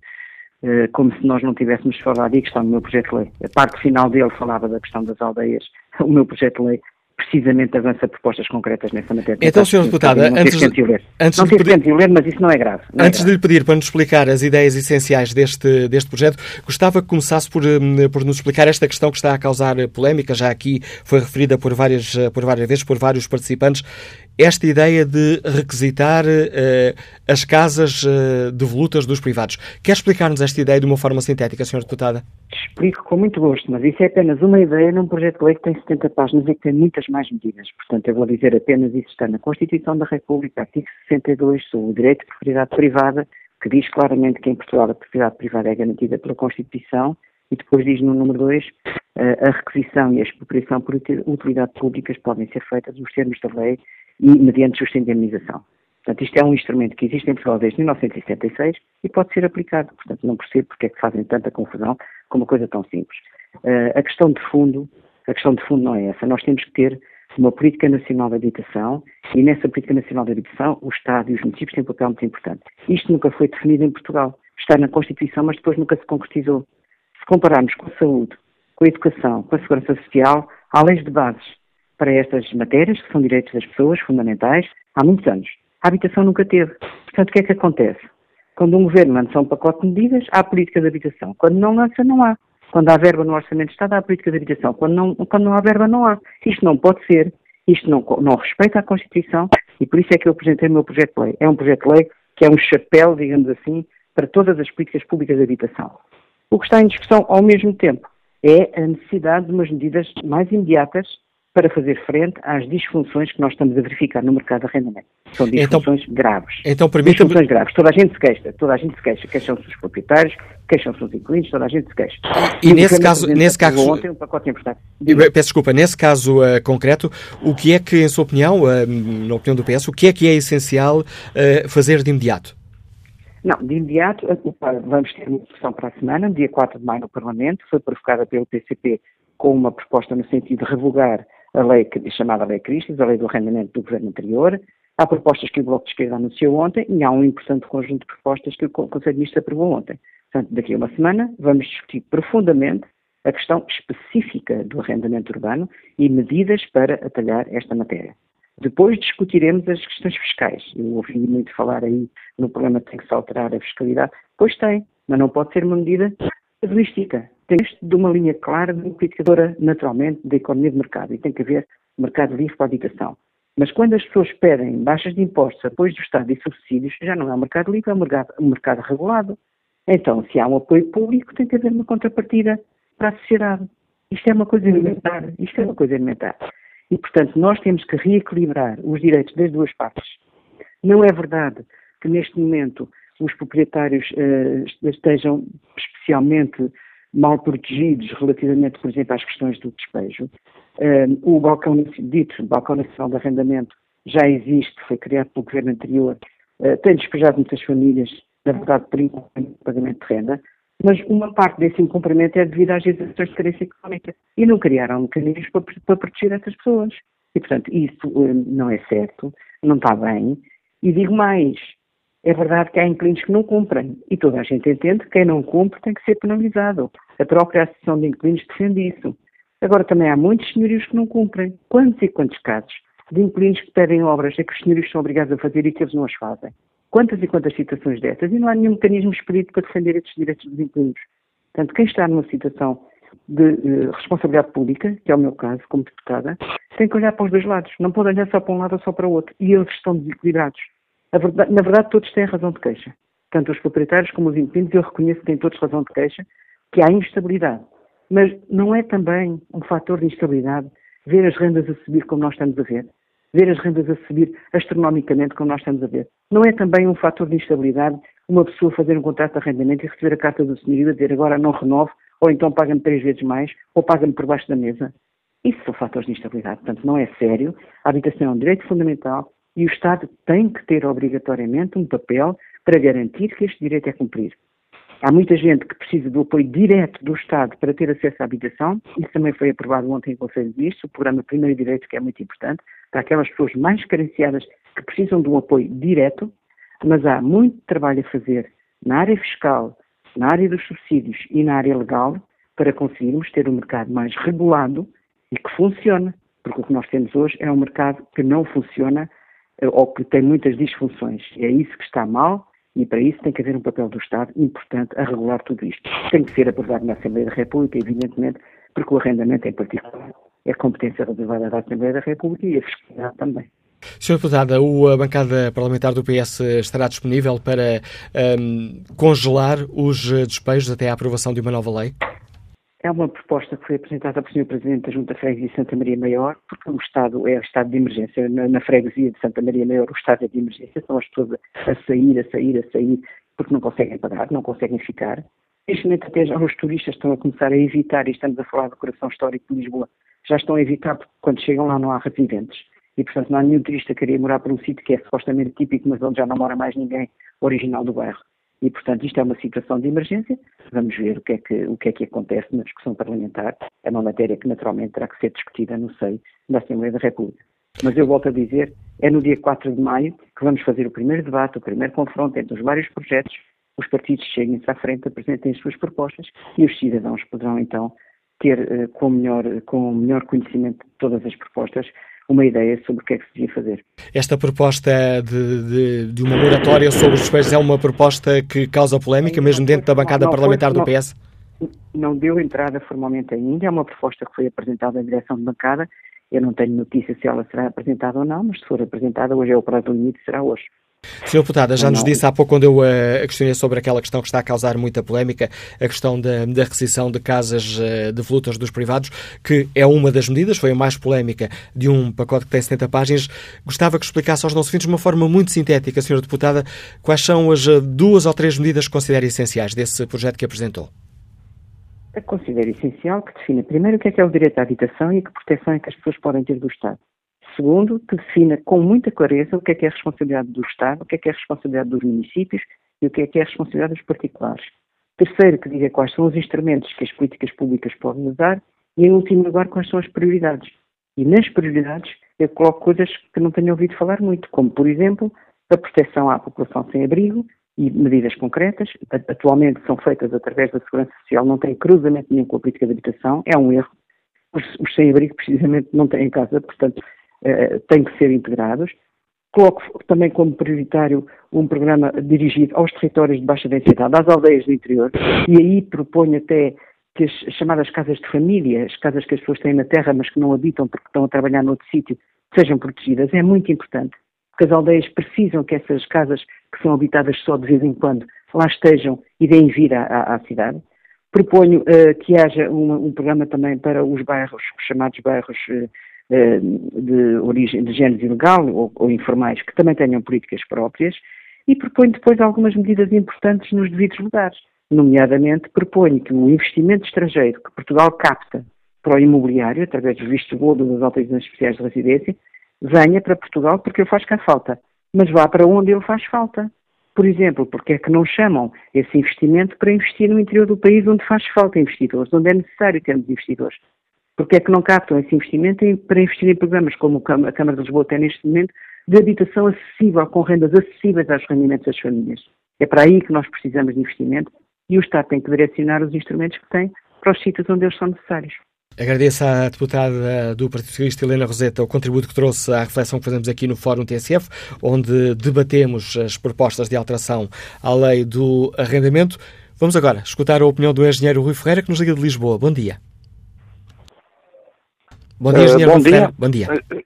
eh, como se nós não tivéssemos falado e que estão no meu projeto de lei. A parte final dele falava da questão das aldeias, o meu projeto de lei precisamente avança propostas concretas nessa matéria. Então, Sr. Deputada, antes, de, antes não de pedir, de ler, mas isso não é grave. Não antes é grave. de lhe pedir para nos explicar as ideias essenciais deste, deste projeto, gostava que começasse por, hum, por nos explicar esta questão que está a causar polémica, já aqui foi referida por várias, por várias vezes por vários participantes, esta ideia de requisitar uh, as casas uh, devolutas dos privados. Quer explicar-nos esta ideia de uma forma sintética, Sr. Deputada? Explico com muito gosto, mas isso é apenas uma ideia num projeto de lei que tem 70 páginas e que tem muitas mais medidas. Portanto, eu vou dizer apenas isso está na Constituição da República, artigo 62, sobre o direito de propriedade privada, que diz claramente que em Portugal a propriedade privada é garantida pela Constituição e depois diz no número 2 eh, a requisição e a expropriação por utilidade públicas podem ser feitas nos termos da lei e mediante justa indemnização. Portanto, isto é um instrumento que existe em Portugal desde 1976 e pode ser aplicado. Portanto, não percebo porque é que fazem tanta confusão com uma coisa tão simples. Uh, a questão de fundo, a questão de fundo não é essa. Nós temos que ter uma política nacional de habitação e nessa política nacional de habitação o Estado e os municípios têm um papel muito importante. Isto nunca foi definido em Portugal. Está na Constituição, mas depois nunca se concretizou. Compararmos com a saúde, com a educação, com a segurança social, há leis de bases para estas matérias, que são direitos das pessoas fundamentais, há muitos anos. A habitação nunca teve. Portanto, o que é que acontece? Quando um governo lança um pacote de medidas, há política de habitação. Quando não lança, não há. Quando há verba no Orçamento de Estado, há política de habitação. Quando não, quando não há verba, não há. Isto não pode ser. Isto não, não respeita a Constituição e por isso é que eu apresentei o meu projeto de lei. É um projeto de lei que é um chapéu, digamos assim, para todas as políticas públicas de habitação. O que está em discussão ao mesmo tempo é a necessidade de umas medidas mais imediatas para fazer frente às disfunções que nós estamos a verificar no mercado de arrendamento. São então, disfunções então, graves. Então, permita Disfunções graves. Toda a gente se queixa, toda a gente se queixa. Queixam-se os proprietários, queixam-se os inquilinos, toda a gente se queixa. E, e nesse caso, nesse caso, ontem um pacote importante. Peço desculpa, nesse caso uh, concreto, o que é que, em sua opinião, uh, na opinião do PS, o que é que é essencial uh, fazer de imediato? Não, de imediato, vamos ter uma discussão para a semana, dia 4 de maio no Parlamento, foi provocada pelo PCP com uma proposta no sentido de revogar a lei chamada Lei Cristas, a lei do arrendamento do governo anterior. Há propostas que o Bloco de Esquerda anunciou ontem e há um importante conjunto de propostas que o Conselho de Ministros aprovou ontem. Portanto, daqui a uma semana vamos discutir profundamente a questão específica do arrendamento urbano e medidas para atalhar esta matéria. Depois discutiremos as questões fiscais. Eu ouvi muito falar aí no problema de tem que se alterar a fiscalidade. Pois tem, mas não pode ser uma medida casuística tem de uma linha clara de indicadora, naturalmente, da economia de mercado e tem que haver mercado livre para a habitação. Mas quando as pessoas pedem baixas de impostos, apoios do Estado e subsídios, já não é um mercado livre, é um mercado, um mercado regulado. Então, se há um apoio público, tem que haver uma contrapartida para a sociedade. Isto é uma coisa elementar. Isto é uma coisa elementar. E, portanto, nós temos que reequilibrar os direitos das duas partes. Não é verdade que, neste momento, os proprietários uh, estejam especialmente mal protegidos relativamente, por exemplo, às questões do despejo. o balcão, dito balcão nacional de arrendamento já existe, foi criado pelo governo anterior, uh, tem despejado muitas famílias, na verdade, por incumprimento de pagamento de renda, mas uma parte desse incumprimento é devido às exerções de carência económica e não criaram mecanismos para, para proteger essas pessoas. E, portanto, isso uh, não é certo, não está bem. E digo mais, é verdade que há inquilinos que não cumprem e toda a gente entende que quem não cumpre tem que ser penalizado. A própria Associação de Inquilinos defende isso. Agora também há muitos senhorios que não cumprem. Quantos e quantos casos de inquilinos que pedem obras é que os senhorios são obrigados a fazer e que eles não as fazem? Quantas e quantas situações dessas? E não há nenhum mecanismo expedito para defender estes direitos dos inquilinos. Portanto, quem está numa situação de uh, responsabilidade pública, que é o meu caso como deputada, tem que olhar para os dois lados. Não pode olhar só para um lado ou só para o outro. E eles estão desequilibrados. Verdade, na verdade, todos têm razão de queixa. tanto os proprietários como os inquilinos, eu reconheço que têm todos razão de queixa, que há instabilidade. Mas não é também um fator de instabilidade ver as rendas a subir como nós estamos a ver? Ver as rendas a subir astronomicamente como nós estamos a ver? Não é também um fator de instabilidade uma pessoa fazer um contrato de arrendamento e receber a carta do senhorio a dizer agora não renovo, ou então paga-me três vezes mais, ou paga-me por baixo da mesa? Isso são fatores de instabilidade. Portanto, não é sério. A habitação é um direito fundamental e o Estado tem que ter obrigatoriamente um papel para garantir que este direito é cumprido. Há muita gente que precisa do apoio direto do Estado para ter acesso à habitação. Isso também foi aprovado ontem em Conselho de Ministros, o programa Primeiro Direito, que é muito importante, para aquelas pessoas mais carenciadas que precisam de um apoio direto, mas há muito trabalho a fazer na área fiscal, na área dos subsídios e na área legal para conseguirmos ter um mercado mais regulado e que funcione. Porque o que nós temos hoje é um mercado que não funciona eh, ou que tem muitas disfunções. É isso que está mal e para isso tem que haver um papel do Estado importante a regular tudo isto. Tem que ser aprovado na Assembleia da República, evidentemente, porque o arrendamento em particular é competência reservada da Assembleia da República e a fiscalidade também. Sr. Deputada, a bancada parlamentar do PS estará disponível para um, congelar os despejos até à aprovação de uma nova lei? É uma proposta que foi apresentada pelo Sr. Presidente da Junta Freguesia de Santa Maria Maior, porque o Estado é o estado de emergência. Na, na freguesia de Santa Maria Maior, o estado é de emergência, são as pessoas a sair, a sair, a sair, porque não conseguem pagar, não conseguem ficar. Neste momento, até já os turistas estão a começar a evitar, e estamos a falar do coração histórico de Lisboa, já estão a evitar, porque quando chegam lá não há residentes. E, portanto, não há nenhum turista que queria morar por um sítio que é supostamente típico, mas onde já não mora mais ninguém original do bairro. E, portanto, isto é uma situação de emergência. Vamos ver o que, é que, o que é que acontece na discussão parlamentar. É uma matéria que, naturalmente, terá que ser discutida no seio da Assembleia da República. Mas eu volto a dizer, é no dia 4 de maio que vamos fazer o primeiro debate, o primeiro confronto entre os vários projetos. Os partidos cheguem-se à frente, apresentem as suas propostas e os cidadãos poderão, então, ter eh, com, melhor, com melhor conhecimento de todas as propostas uma ideia sobre o que é que se devia fazer. Esta proposta de, de, de uma moratória sobre os despejos é uma proposta que causa polémica, mesmo dentro da bancada não, parlamentar do PS? Não deu entrada formalmente ainda, é uma proposta que foi apresentada à direção de bancada. Eu não tenho notícia se ela será apresentada ou não, mas se for apresentada, hoje é o prazo limite, será hoje. Sr. Deputada, já nos disse há pouco, quando eu uh, questionei sobre aquela questão que está a causar muita polémica, a questão da, da requisição de casas uh, de volutas dos privados, que é uma das medidas, foi a mais polémica de um pacote que tem 70 páginas. Gostava que explicasse aos nossos ouvintes de uma forma muito sintética, Sra. Deputada, quais são as uh, duas ou três medidas que considera essenciais desse projeto que apresentou. Eu considero essencial que defina primeiro o que é que é o direito à habitação e que proteção é que as pessoas podem ter do Estado. Segundo, que defina com muita clareza o que é que é a responsabilidade do Estado, o que é que é a responsabilidade dos municípios e o que é que é a responsabilidade dos particulares. Terceiro, que diga quais são os instrumentos que as políticas públicas podem usar e, em último lugar, quais são as prioridades. E nas prioridades eu coloco coisas que não tenho ouvido falar muito, como, por exemplo, a proteção à população sem abrigo e medidas concretas, atualmente são feitas através da Segurança Social, não tem cruzamento nenhum com a política de habitação, é um erro. Os, os sem-abrigo, precisamente, não têm casa, portanto, eh, têm que ser integrados. Coloco também como prioritário um programa dirigido aos territórios de baixa densidade, às aldeias do interior, e aí proponho até que as chamadas casas de família, as casas que as pessoas têm na terra, mas que não habitam porque estão a trabalhar noutro sítio, sejam protegidas. É muito importante, porque as aldeias precisam que essas casas que são habitadas só de vez em quando lá estejam e deem vida à, à cidade. Proponho uh, que haja um, um, programa também para os bairros, os chamados bairros uh, de origem de género ilegal ou, ou, informais que também tenham políticas próprias e proponho depois algumas medidas importantes nos devidos lugares. Nomeadamente, proponho que o investimento estrangeiro que Portugal capta para o imobiliário, através dos vistos gold das autorizações especiais de residência, venha para Portugal porque ele faz cá falta, mas vá para onde ele faz falta. Por exemplo, porque é que não chamam esse investimento para investir no interior do país onde faz falta investidores, onde é necessário termos investidores? Porque é que não captam esse investimento para investir em programas como a Câmara de Lisboa tem neste momento, de habitação acessível, com rendas acessíveis aos rendimentos das famílias. É para aí que nós precisamos de investimento e o Estado tem que direcionar os instrumentos que tem para os sítios onde eles são necessários. Agradeço à deputada do Partido Socialista, Helena Roseta, o contributo que trouxe à reflexão que fazemos aqui no Fórum TSF, onde debatemos as propostas de alteração à lei do arrendamento. Vamos agora escutar a opinião do engenheiro Rui Ferreira, que nos liga de Lisboa. Bom dia. Bom dia, engenheiro. Uh, bom, dia. bom dia. Uh,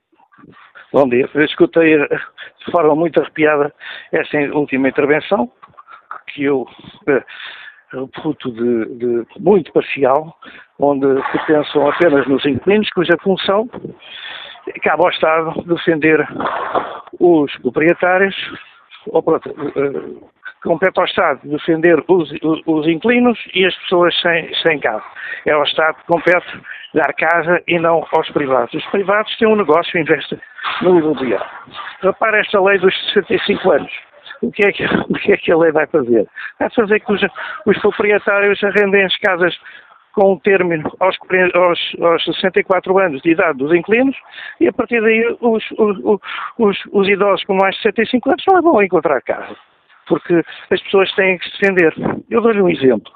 bom dia. Eu escutei de forma muito arrepiada essa última intervenção, que eu fruto de, de, muito parcial, onde se pensam apenas nos inquilinos, cuja função cabe ao Estado defender os proprietários, ou compete ao Estado defender os, os inquilinos e as pessoas sem, sem casa. É ao Estado que compete dar casa e não aos privados. Os privados têm um negócio, investem no imobiliário. Repara esta lei dos 65 anos. O que, é que, o que é que a lei vai fazer? Vai fazer que os, os proprietários arrendem as casas com o término aos, aos, aos 64 anos de idade dos inquilinos e a partir daí os, os, os, os idosos com mais de 65 anos não vão encontrar casa, porque as pessoas têm que se defender. Eu dou-lhe um exemplo.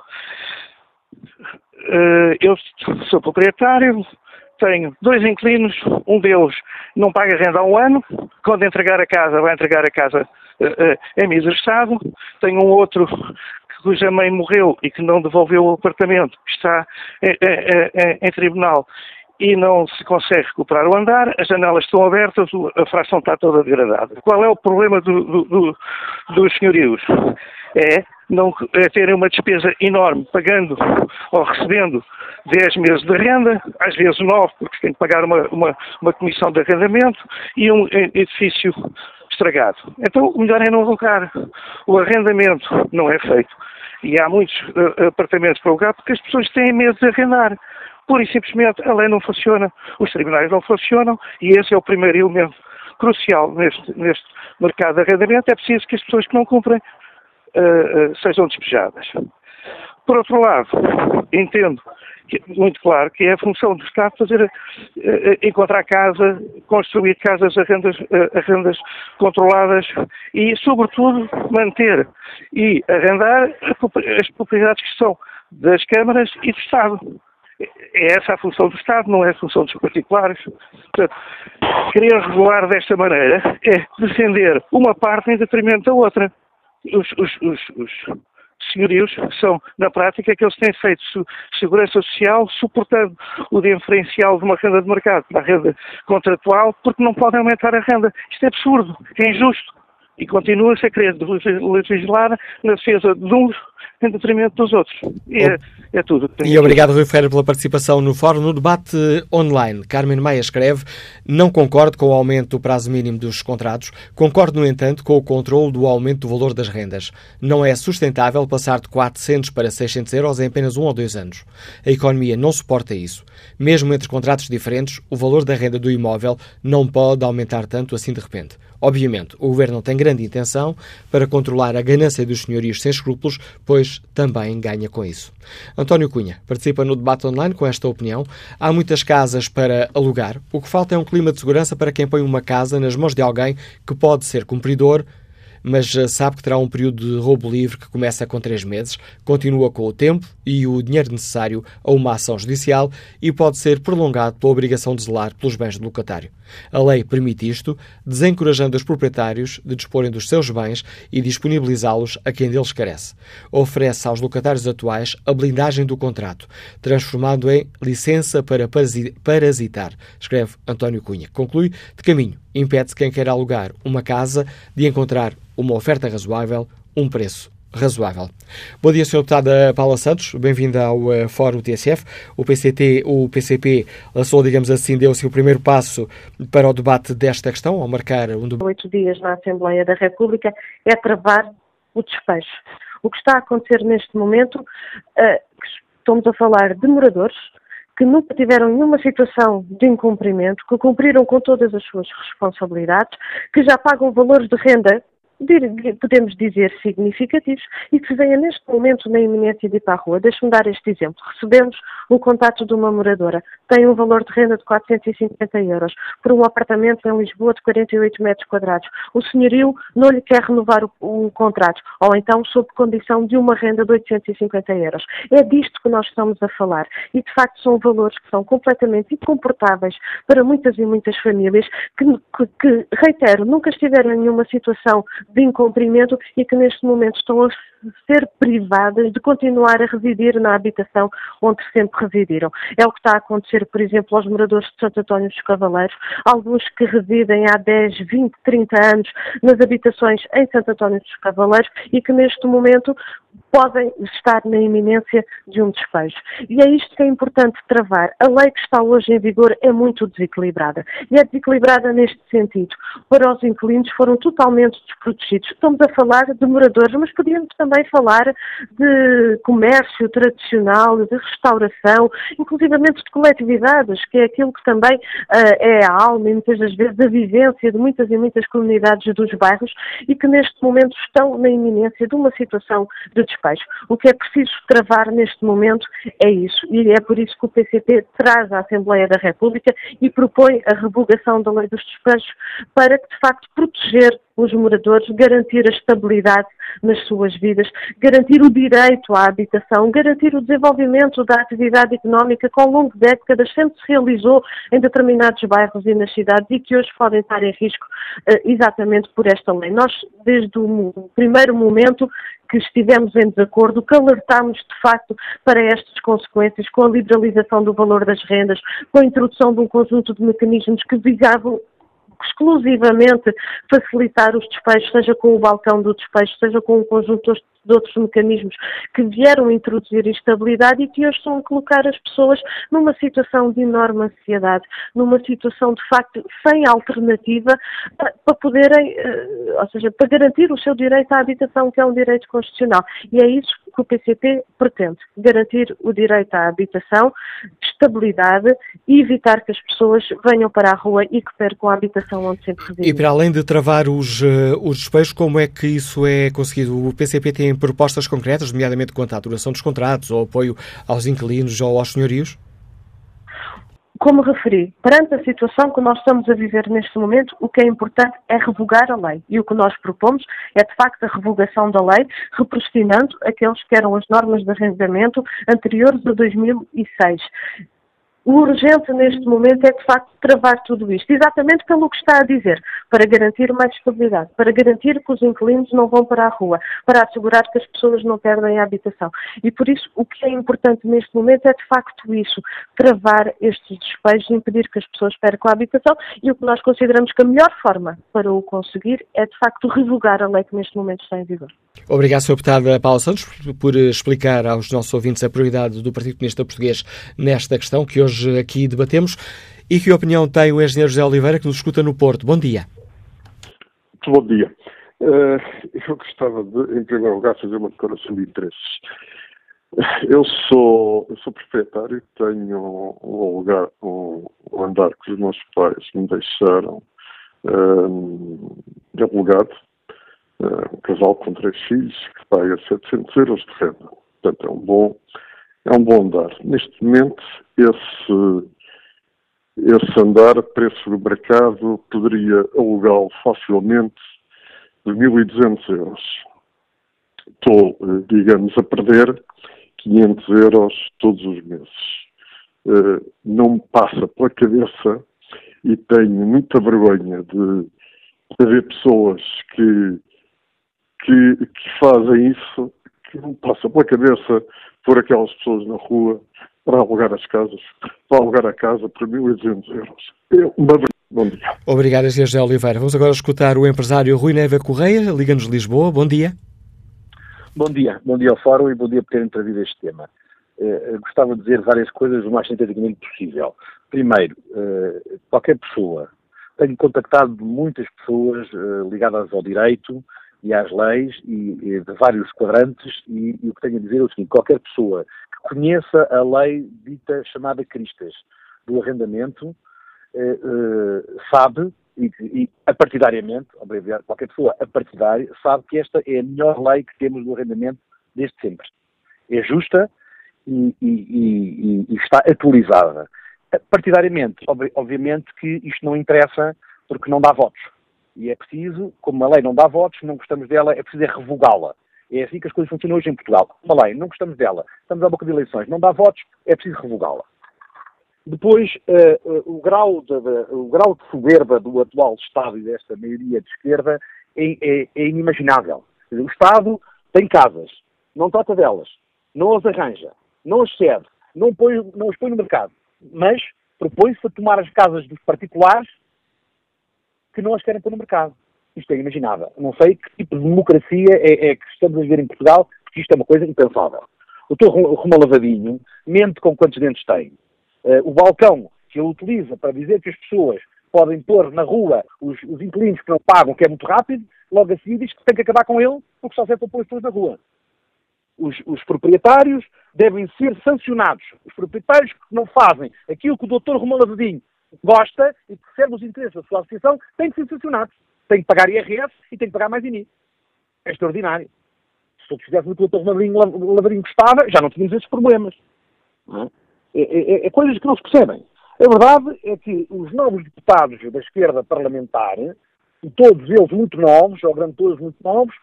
Eh, eu sou proprietário, tenho dois inquilinos, um deles não paga renda há um ano, quando entregar a casa, vai entregar a casa uh, em miséria estado, tenho um outro cuja mãe morreu e que não devolveu o apartamento, que está em, em, em tribunal e não se consegue recuperar o andar, as janelas estão abertas, a fração está toda degradada. Qual é o problema do, do, do, dos senhorios? É, não, é terem uma despesa enorme, pagando ou recebendo 10 meses de renda, às vezes 9, porque tem que pagar uma, uma, uma comissão de arrendamento, e um edifício estragado. Então, o melhor é não alugar. O arrendamento não é feito. E há muitos uh, apartamentos para alugar porque as pessoas têm medo de arrendar. Pura e simplesmente a lei não funciona, os tribunais não funcionam e esse é o primeiro elemento crucial neste, neste mercado de arrendamento. É preciso que as pessoas que não cumprem uh, uh, sejam despejadas. Por outro lado, entendo que, muito claro que é a função do Estado fazer, uh, encontrar casa, construir casas a rendas, a rendas controladas e, sobretudo, manter e arrendar as propriedades que são das câmaras e do Estado. É essa a função do Estado, não é a função dos particulares. Portanto, querer regular desta maneira é defender uma parte em detrimento da outra. Os, os, os, os senhorios são, na prática, que eles têm feito segurança social suportando o diferencial de uma renda de mercado para a renda contratual porque não podem aumentar a renda. Isto é absurdo, é injusto. E continua-se a querer legislar na defesa de uns em detrimento dos outros. E é, é tudo. E obrigado, Rui Ferreira, pela participação no fórum. No debate online, Carmen Maia escreve: Não concordo com o aumento do prazo mínimo dos contratos, concordo, no entanto, com o controle do aumento do valor das rendas. Não é sustentável passar de 400 para 600 euros em apenas um ou dois anos. A economia não suporta isso. Mesmo entre contratos diferentes, o valor da renda do imóvel não pode aumentar tanto assim de repente. Obviamente, o Governo tem grande intenção para controlar a ganância dos senhorios sem escrúpulos, pois também ganha com isso. António Cunha participa no debate online com esta opinião. Há muitas casas para alugar. O que falta é um clima de segurança para quem põe uma casa nas mãos de alguém que pode ser cumpridor mas eh, sabe que terá um período de roubo livre que começa com três meses, continua com o tempo e o dinheiro necessário a uma ação judicial e pode ser prolongado pela obrigação de zelar pelos bens do locatário. A lei permite isto, desencorajando os proprietários de disporem dos seus bens e disponibilizá-los a quem deles carece. Oferece aos locatários atuais a blindagem do contrato, transformado em licença para parasitar, escreve António Cunha. Conclui, de caminho, impede-se quem quer alugar uma casa de encontrar uma oferta razoável, um preço razoável. Bom dia, Sr. Deputado Paula Santos, bem-vinda ao uh, Fórum TSF. O PCT, o PCP, lançou, digamos assim, deu-se o primeiro passo para o debate desta questão, ao marcar um debate. Oito dias na Assembleia da República é travar o despejo. O que está a acontecer neste momento, uh, estamos a falar de moradores que nunca tiveram nenhuma situação de incumprimento, que cumpriram com todas as suas responsabilidades, que já pagam valores de renda podemos dizer, significativos e que venha neste momento na iminência de ir para a rua. Deixe-me dar este exemplo. Recebemos o contato de uma moradora, tem um valor de renda de 450 euros, por um apartamento em Lisboa de 48 metros quadrados. O senhorio não lhe quer renovar o, o contrato, ou então sob condição de uma renda de 850 euros. É disto que nós estamos a falar. E, de facto, são valores que são completamente incomportáveis para muitas e muitas famílias que, que, que reitero, nunca estiveram em nenhuma situação de incumprimento e que neste momento estão a ser privadas de continuar a residir na habitação onde sempre residiram. É o que está a acontecer, por exemplo, aos moradores de Santo António dos Cavaleiros, alguns que residem há 10, 20, 30 anos nas habitações em Santo António dos Cavaleiros e que neste momento podem estar na iminência de um despejo. E é isto que é importante travar. A lei que está hoje em vigor é muito desequilibrada. E é desequilibrada neste sentido. Para os inquilinos foram totalmente desprotegidos. Estamos a falar de moradores, mas podíamos também falar de comércio tradicional, de restauração, inclusivamente de coletividades, que é aquilo que também uh, é a alma e muitas das vezes a vivência de muitas e muitas comunidades dos bairros e que neste momento estão na iminência de uma situação de despejo. O que é preciso travar neste momento é isso. E é por isso que o PCP traz à Assembleia da República e propõe a revogação da lei dos despejos para que, de facto, proteger os moradores, garantir a estabilidade nas suas vidas, garantir o direito à habitação, garantir o desenvolvimento da atividade económica que ao longo de décadas sempre se realizou em determinados bairros e nas cidades e que hoje podem estar em risco uh, exatamente por esta lei. Nós, desde o primeiro momento que estivemos em desacordo, que alertámos de facto para estas consequências com a liberalização do valor das rendas, com a introdução de um conjunto de mecanismos que visavam exclusivamente facilitar os despejos, seja com o balcão do despejo, seja com um conjunto de outros mecanismos que vieram introduzir instabilidade e que hoje estão a colocar as pessoas numa situação de enorme ansiedade, numa situação de facto sem alternativa para poderem, eh, ou seja, para garantir o seu direito à habitação, que é um direito constitucional. E é isso que o PCP pretende, garantir o direito à habitação, estabilidade e evitar que as pessoas venham para a rua e que percam a habitação onde sempre residem. E para além de travar os, eh, os despejos, como é que isso é conseguido? O PCP tem propostas concretas, nomeadamente quanto à duração dos contratos, ou apoio aos inquilinos ou aos senhorios? Como referi, perante a situação que nós estamos a viver neste momento, o que é importante é revogar a lei. E o que nós propomos é, de facto, a revogação da lei, reprostinando aqueles que eram as normas de arrendamento anteriores a 2006. O urgente neste momento é, de facto, travar tudo isto, exatamente pelo que está a dizer, para garantir mais estabilidade, para garantir que os inquilinos não vão para a rua, para assegurar que as pessoas não perdem a habitação. E por isso, o que é importante neste momento é, de facto, isso, travar estes despejos, impedir que as pessoas percam a habitação e o que nós consideramos que a melhor forma para o conseguir é, de facto, revogar a lei que neste momento está em vigor. Obrigado, Sr. Deputada Paulo Santos, por explicar aos nossos ouvintes a prioridade do Partido Comunista Português nesta questão que hoje aqui debatemos. E que opinião tem o engenheiro José Oliveira, que nos escuta no Porto? Bom dia. Muito bom dia. Uh, eu gostava de, em primeiro lugar, fazer uma declaração de interesses. Eu sou, eu sou proprietário, tenho um lugar, um, um andar que os meus pais me deixaram um, alugado um casal com três filhos que paga 700 euros de renda. Portanto, é um bom, é um bom andar. Neste momento, esse, esse andar, preço do mercado, poderia alugá-lo facilmente de 1.200 euros. Estou, eh, digamos, a perder 500 euros todos os meses. Eh, não me passa pela cabeça e tenho muita vergonha de, de ver pessoas que que, que fazem isso, que não passa pela cabeça por aquelas pessoas na rua para alugar as casas, para alugar a casa por 1.200 euros. Eu, Bom dia. Obrigado, Sr. José Oliveira. Vamos agora escutar o empresário Rui Neva Correia, Liga-nos Lisboa. Bom dia. Bom dia. Bom dia ao Fórum e bom dia por terem trazido este tema. Uh, gostava de dizer várias coisas o mais sinteticamente possível. Primeiro, uh, qualquer pessoa, tenho contactado muitas pessoas uh, ligadas ao direito, e às leis e, e de vários quadrantes e, e, o que tenho a dizer é o seguinte, qualquer pessoa que conheça a lei dita chamada Cristas do arrendamento eh, eh, sabe e, e apartidariamente, qualquer pessoa apartidária sabe que esta é a melhor lei que temos do arrendamento desde sempre. É justa e, e, e está atualizada. Partidariamente, obviamente que isto não interessa porque não dá votos e é preciso, como a lei não dá votos, não gostamos dela, é preciso é revogá-la. É assim que as coisas funcionam hoje em Portugal. Uma lei, não gostamos dela, estamos à boca de eleições, não dá votos, é preciso revogá-la. Depois, uh, uh, o, grau de, o grau de soberba do atual Estado e desta maioria de esquerda é, é, é inimaginável. O Estado tem casas, não trata delas, não as arranja, não as cede, não, põe, não as põe no mercado, mas propõe-se a tomar as casas dos particulares que não as querem pôr no mercado. Isto é inimaginável. Não sei que tipo de democracia é, é que estamos a viver em Portugal, porque isto é uma coisa impensável. O Dr. Romão Lavadinho mente com quantos dentes tem. Uh, o balcão que ele utiliza para dizer que as pessoas podem pôr na rua os, os inquilinos que não pagam, que é muito rápido, logo a seguir diz que tem que acabar com ele, porque só serve para pôr as pessoas na rua. Os, os, proprietários devem ser sancionados. Os proprietários que não fazem aquilo que o Dr. Romão Lavadinho gosta e que serve os interesses da sua associação têm que ser sancionados. Têm que pagar IRS e têm que pagar mais INI. É extraordinário. Se todos fizéssemos o que o Dr. Lavadinho gostava, já não tínhamos esses problemas. É? É, é, é coisas que não se percebem. A verdade é que os novos deputados da esquerda parlamentar, todos eles muito novos, ou grande todos muito novos,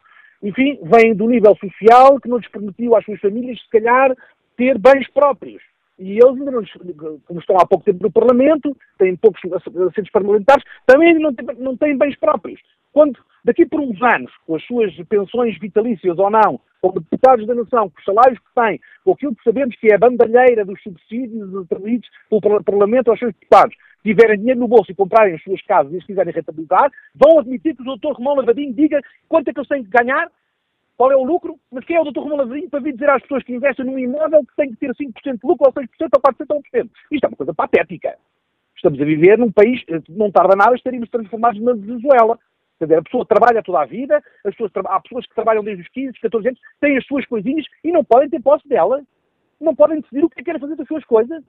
enfim, vêm do nível social que não lhes permitiu às suas famílias, se calhar, ter bens próprios. E eles, ainda não, como estão há pouco tempo no Parlamento, têm poucos assentos parlamentares, também não têm, não têm bens próprios. Quando, daqui por uns anos, com as suas pensões vitalícias ou não, como deputados da nação, com os salários que têm, com aquilo que sabemos que é a bandalheira dos subsídios atribuídos pelo Parlamento aos seus deputados, tiverem dinheiro no bolso e comprarem as suas casas e se quiserem rentabilizar, vão admitir que o doutor Romão Lavadinho diga quanto é que eles têm que ganhar, qual é o lucro, mas quem é o doutor Romão Lavadinho para vir dizer às pessoas que investem num imóvel que tem que ter 5% de lucro, ou 6%, ou 4%, ou 1%. Isto é uma coisa patética. Estamos a viver num país, não tarda nada, estaríamos transformados na Venezuela. Quer dizer, a pessoa trabalha toda a vida, as pessoas, há pessoas que trabalham desde os 15, 14 anos, têm as suas coisinhas e não podem ter posse delas. Não podem decidir o que é querem fazer das suas coisas.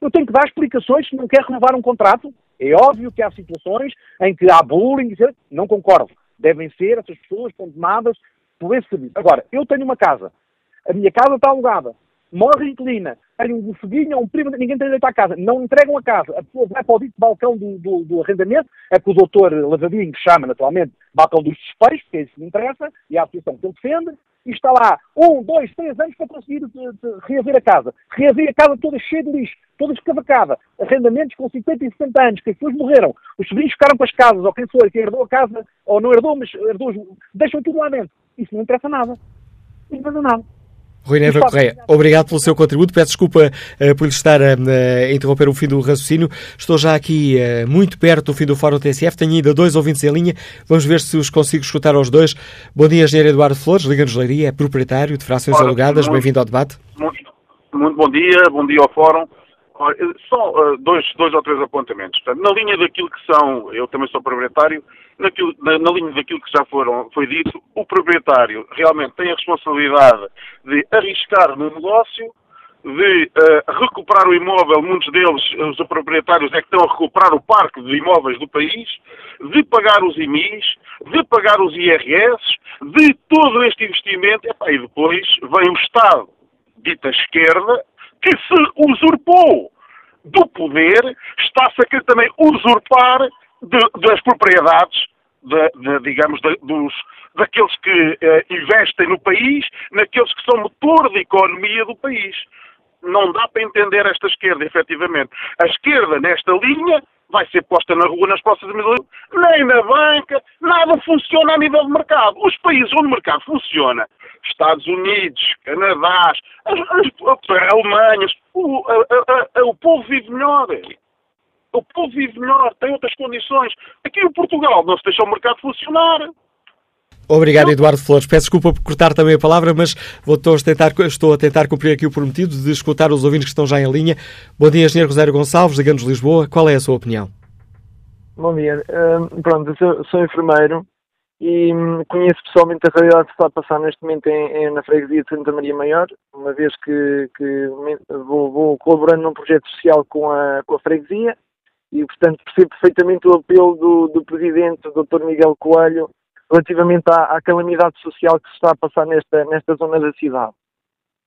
Eu tenho que dar explicações se não quer renovar um contrato. É óbvio que há situações em que há bullying, não concordo. Devem ser essas pessoas condenadas por esse serviço. Agora, eu tenho uma casa, a minha casa está alugada, morre a inquilina, tem um foguinho, um primo, ninguém tem direito à casa, não entregam a casa, a pessoa vai para o dito balcão do, do, do, arrendamento, é que o doutor Lavadinho, chama naturalmente balcão dos despejos, porque é isso me interessa, e a associação que ele defende, e está lá um, dois, três anos para conseguir de, de reaver a casa. Reaver a casa toda cheia de lixo, toda escavacada, arrendamentos com 50 e 60 anos, que as pessoas morreram, os sobrinhos ficaram com as casas, ou quem foi, quem herdou a casa, ou não herdou, mas herdou, deixam tudo lá dentro. Isso não interessa nada. Não interessa nada. Rui Neva Correia, obrigado pelo seu contributo. Peço desculpa uh, por lhe estar a uh, interromper o fim do raciocínio. Estou já aqui uh, muito perto do fim do Fórum TSF. Tenho ainda dois ouvintes em linha. Vamos ver se os consigo escutar aos dois. Bom dia, Engenheiro Eduardo Flores, Liga-nos Leiria, é proprietário de frações Ora, alugadas. Bem-vindo ao debate. Muito, muito, bom dia, bom dia ao Fórum. Só dois, dois ou três apontamentos. na linha daquilo que são, eu também sou proprietário, naquilo, na, na, linha daquilo que já foram, foi dito, o proprietário realmente tem a responsabilidade de arriscar no negócio, de uh, recuperar o imóvel, muitos deles, os proprietários é que estão a recuperar o parque de imóveis do país, de pagar os IMIs, de pagar os IRS, de todo este investimento, epá, e depois vem o Estado, dita esquerda, que se usurpou do poder, está-se a querer também usurpar de, das propriedades, de, digamos, dos, daqueles que eh, investem no país, naqueles que são motor da economia do país. Não dá para entender esta esquerda, efetivamente. A esquerda, nesta linha, vai ser posta na rua nas próximas eleições, nem na banca, nada funciona a nível de mercado. Os países onde o mercado funciona, Estados Unidos, Canadá, as, as Alemanha, o, a, a, o povo vive melhor o povo vive melhor, tem outras condições. Aqui em Portugal não se deixa o mercado funcionar. Obrigado, Eduardo Flores. Peço desculpa por cortar também a palavra, mas vou, estou, a tentar, estou a tentar cumprir aqui o prometido de escutar os ouvintes que estão já em linha. Bom dia, Engenheiro Rosário Gonçalves, ligamos Lisboa. Qual é a sua opinião? Bom dia. Uh, pronto, eu sou, sou, enfermeiro e um, conheço pessoalmente a realidade que está a passar neste momento em, em, na freguesia de Santa Maria Maior, uma vez que, que vou, vou, colaborando num projeto social com a, com a freguesia e, portanto, percebo perfeitamente o apelo do, do Presidente, o Dr. Miguel Coelho, relativamente à, à, calamidade social que se está a passar nesta, nesta zona da cidade.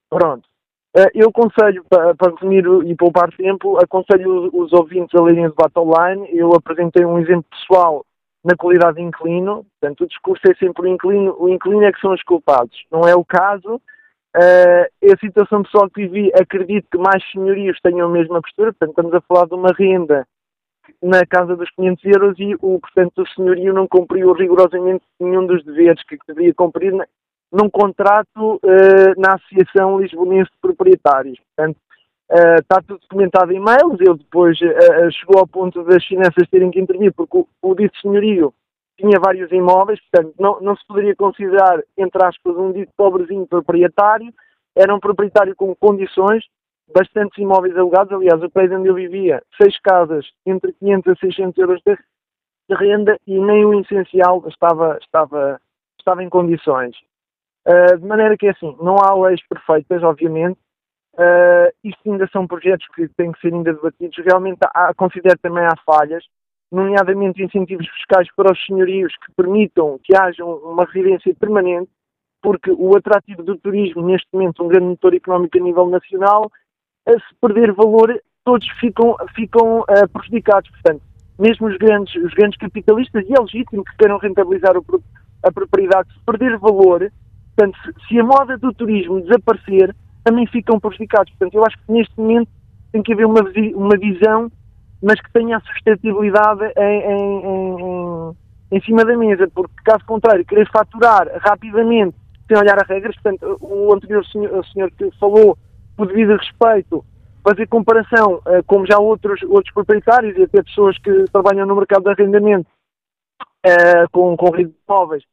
Pronto. Eh, eu aconselho, para, para resumir e poupar tempo, aconselho os ouvintes a lerem o debate online. Eu apresentei um exemplo pessoal na qualidade de inclino, portanto, o discurso é sempre o inclino, o inclino é que são os culpados. Não é o caso. Uh, a situação pessoal que vivi, acredito que mais senhorios tenham a mesma postura, portanto, estamos a falar de uma renda na casa dos 500 euros e, o, portanto, o senhorio não cumpriu rigorosamente nenhum dos deveres que deveria cumprir num contrato uh, na Associação Lisbonense de Proprietários. Portanto, uh, está tudo documentado em e-mails, ele depois uh, chegou ao ponto das finanças terem que intervir, porque o, o dito senhorio tinha vários imóveis, portanto, não, não se poderia considerar, entre aspas, um dito pobrezinho proprietário, era um proprietário com condições, bastantes imóveis alugados, aliás, o prédio onde eu vivia, seis casas, entre 500 a 600 euros de, de renda e nem o essencial estava, estava, estava em condições. Uh, de maneira que, assim, não há leis perfeitas, obviamente, uh, isto ainda são projetos que têm que ser ainda debatidos, realmente há, considero também há falhas, nomeadamente incentivos fiscais para os senhorios que permitam que haja uma residência permanente, porque o atrativo do turismo, neste momento, um grande motor económico a nível nacional, se perder valor, todos ficam, ficam uh, prejudicados. Portanto, mesmo os grandes, os grandes capitalistas, e é legítimo que queiram rentabilizar o, a propriedade, se perder valor, portanto, se, se a moda do turismo desaparecer, também ficam prejudicados. Portanto, eu acho que neste momento tem que haver uma, uma visão mas que tenha a sustentabilidade em, em, em, em, cima da mesa, porque caso contrário, querer faturar rapidamente sem olhar as regras, portanto, o anterior senhor, o senhor que falou, por devido respeito, fazer comparação, uh, como já outros, outros proprietários e até pessoas que trabalham no mercado de arrendamento uh, com, com redes móveis,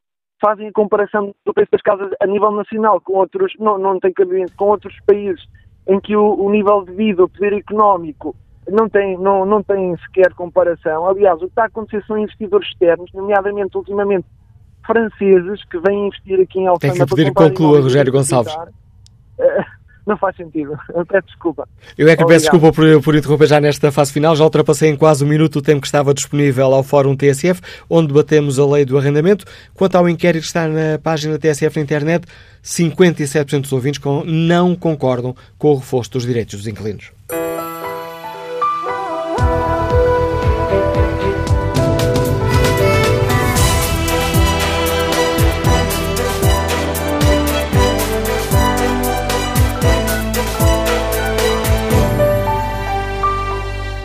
fazem a comparação do preço das casas a nível nacional com outros, não, não tem cabimento, com outros países em que o, o nível de vida, o poder económico não tem, não, não tem sequer comparação. Aliás, o que está a acontecer são investidores externos, nomeadamente ultimamente franceses, que vêm investir aqui em Alfama. Tem que pedir que conclua, Rogério Gonçalves. Uh, não faz sentido. Eu peço desculpa. Eu é que Obrigado. peço desculpa por, por interromper já nesta fase final. Já ultrapassei em quase um minuto o tempo que estava disponível ao Fórum TSF, onde debatemos a lei do arrendamento. Quanto ao inquérito que está na página TSF na internet, 57% dos ouvintes não concordam com o reforço dos direitos dos inquilinos.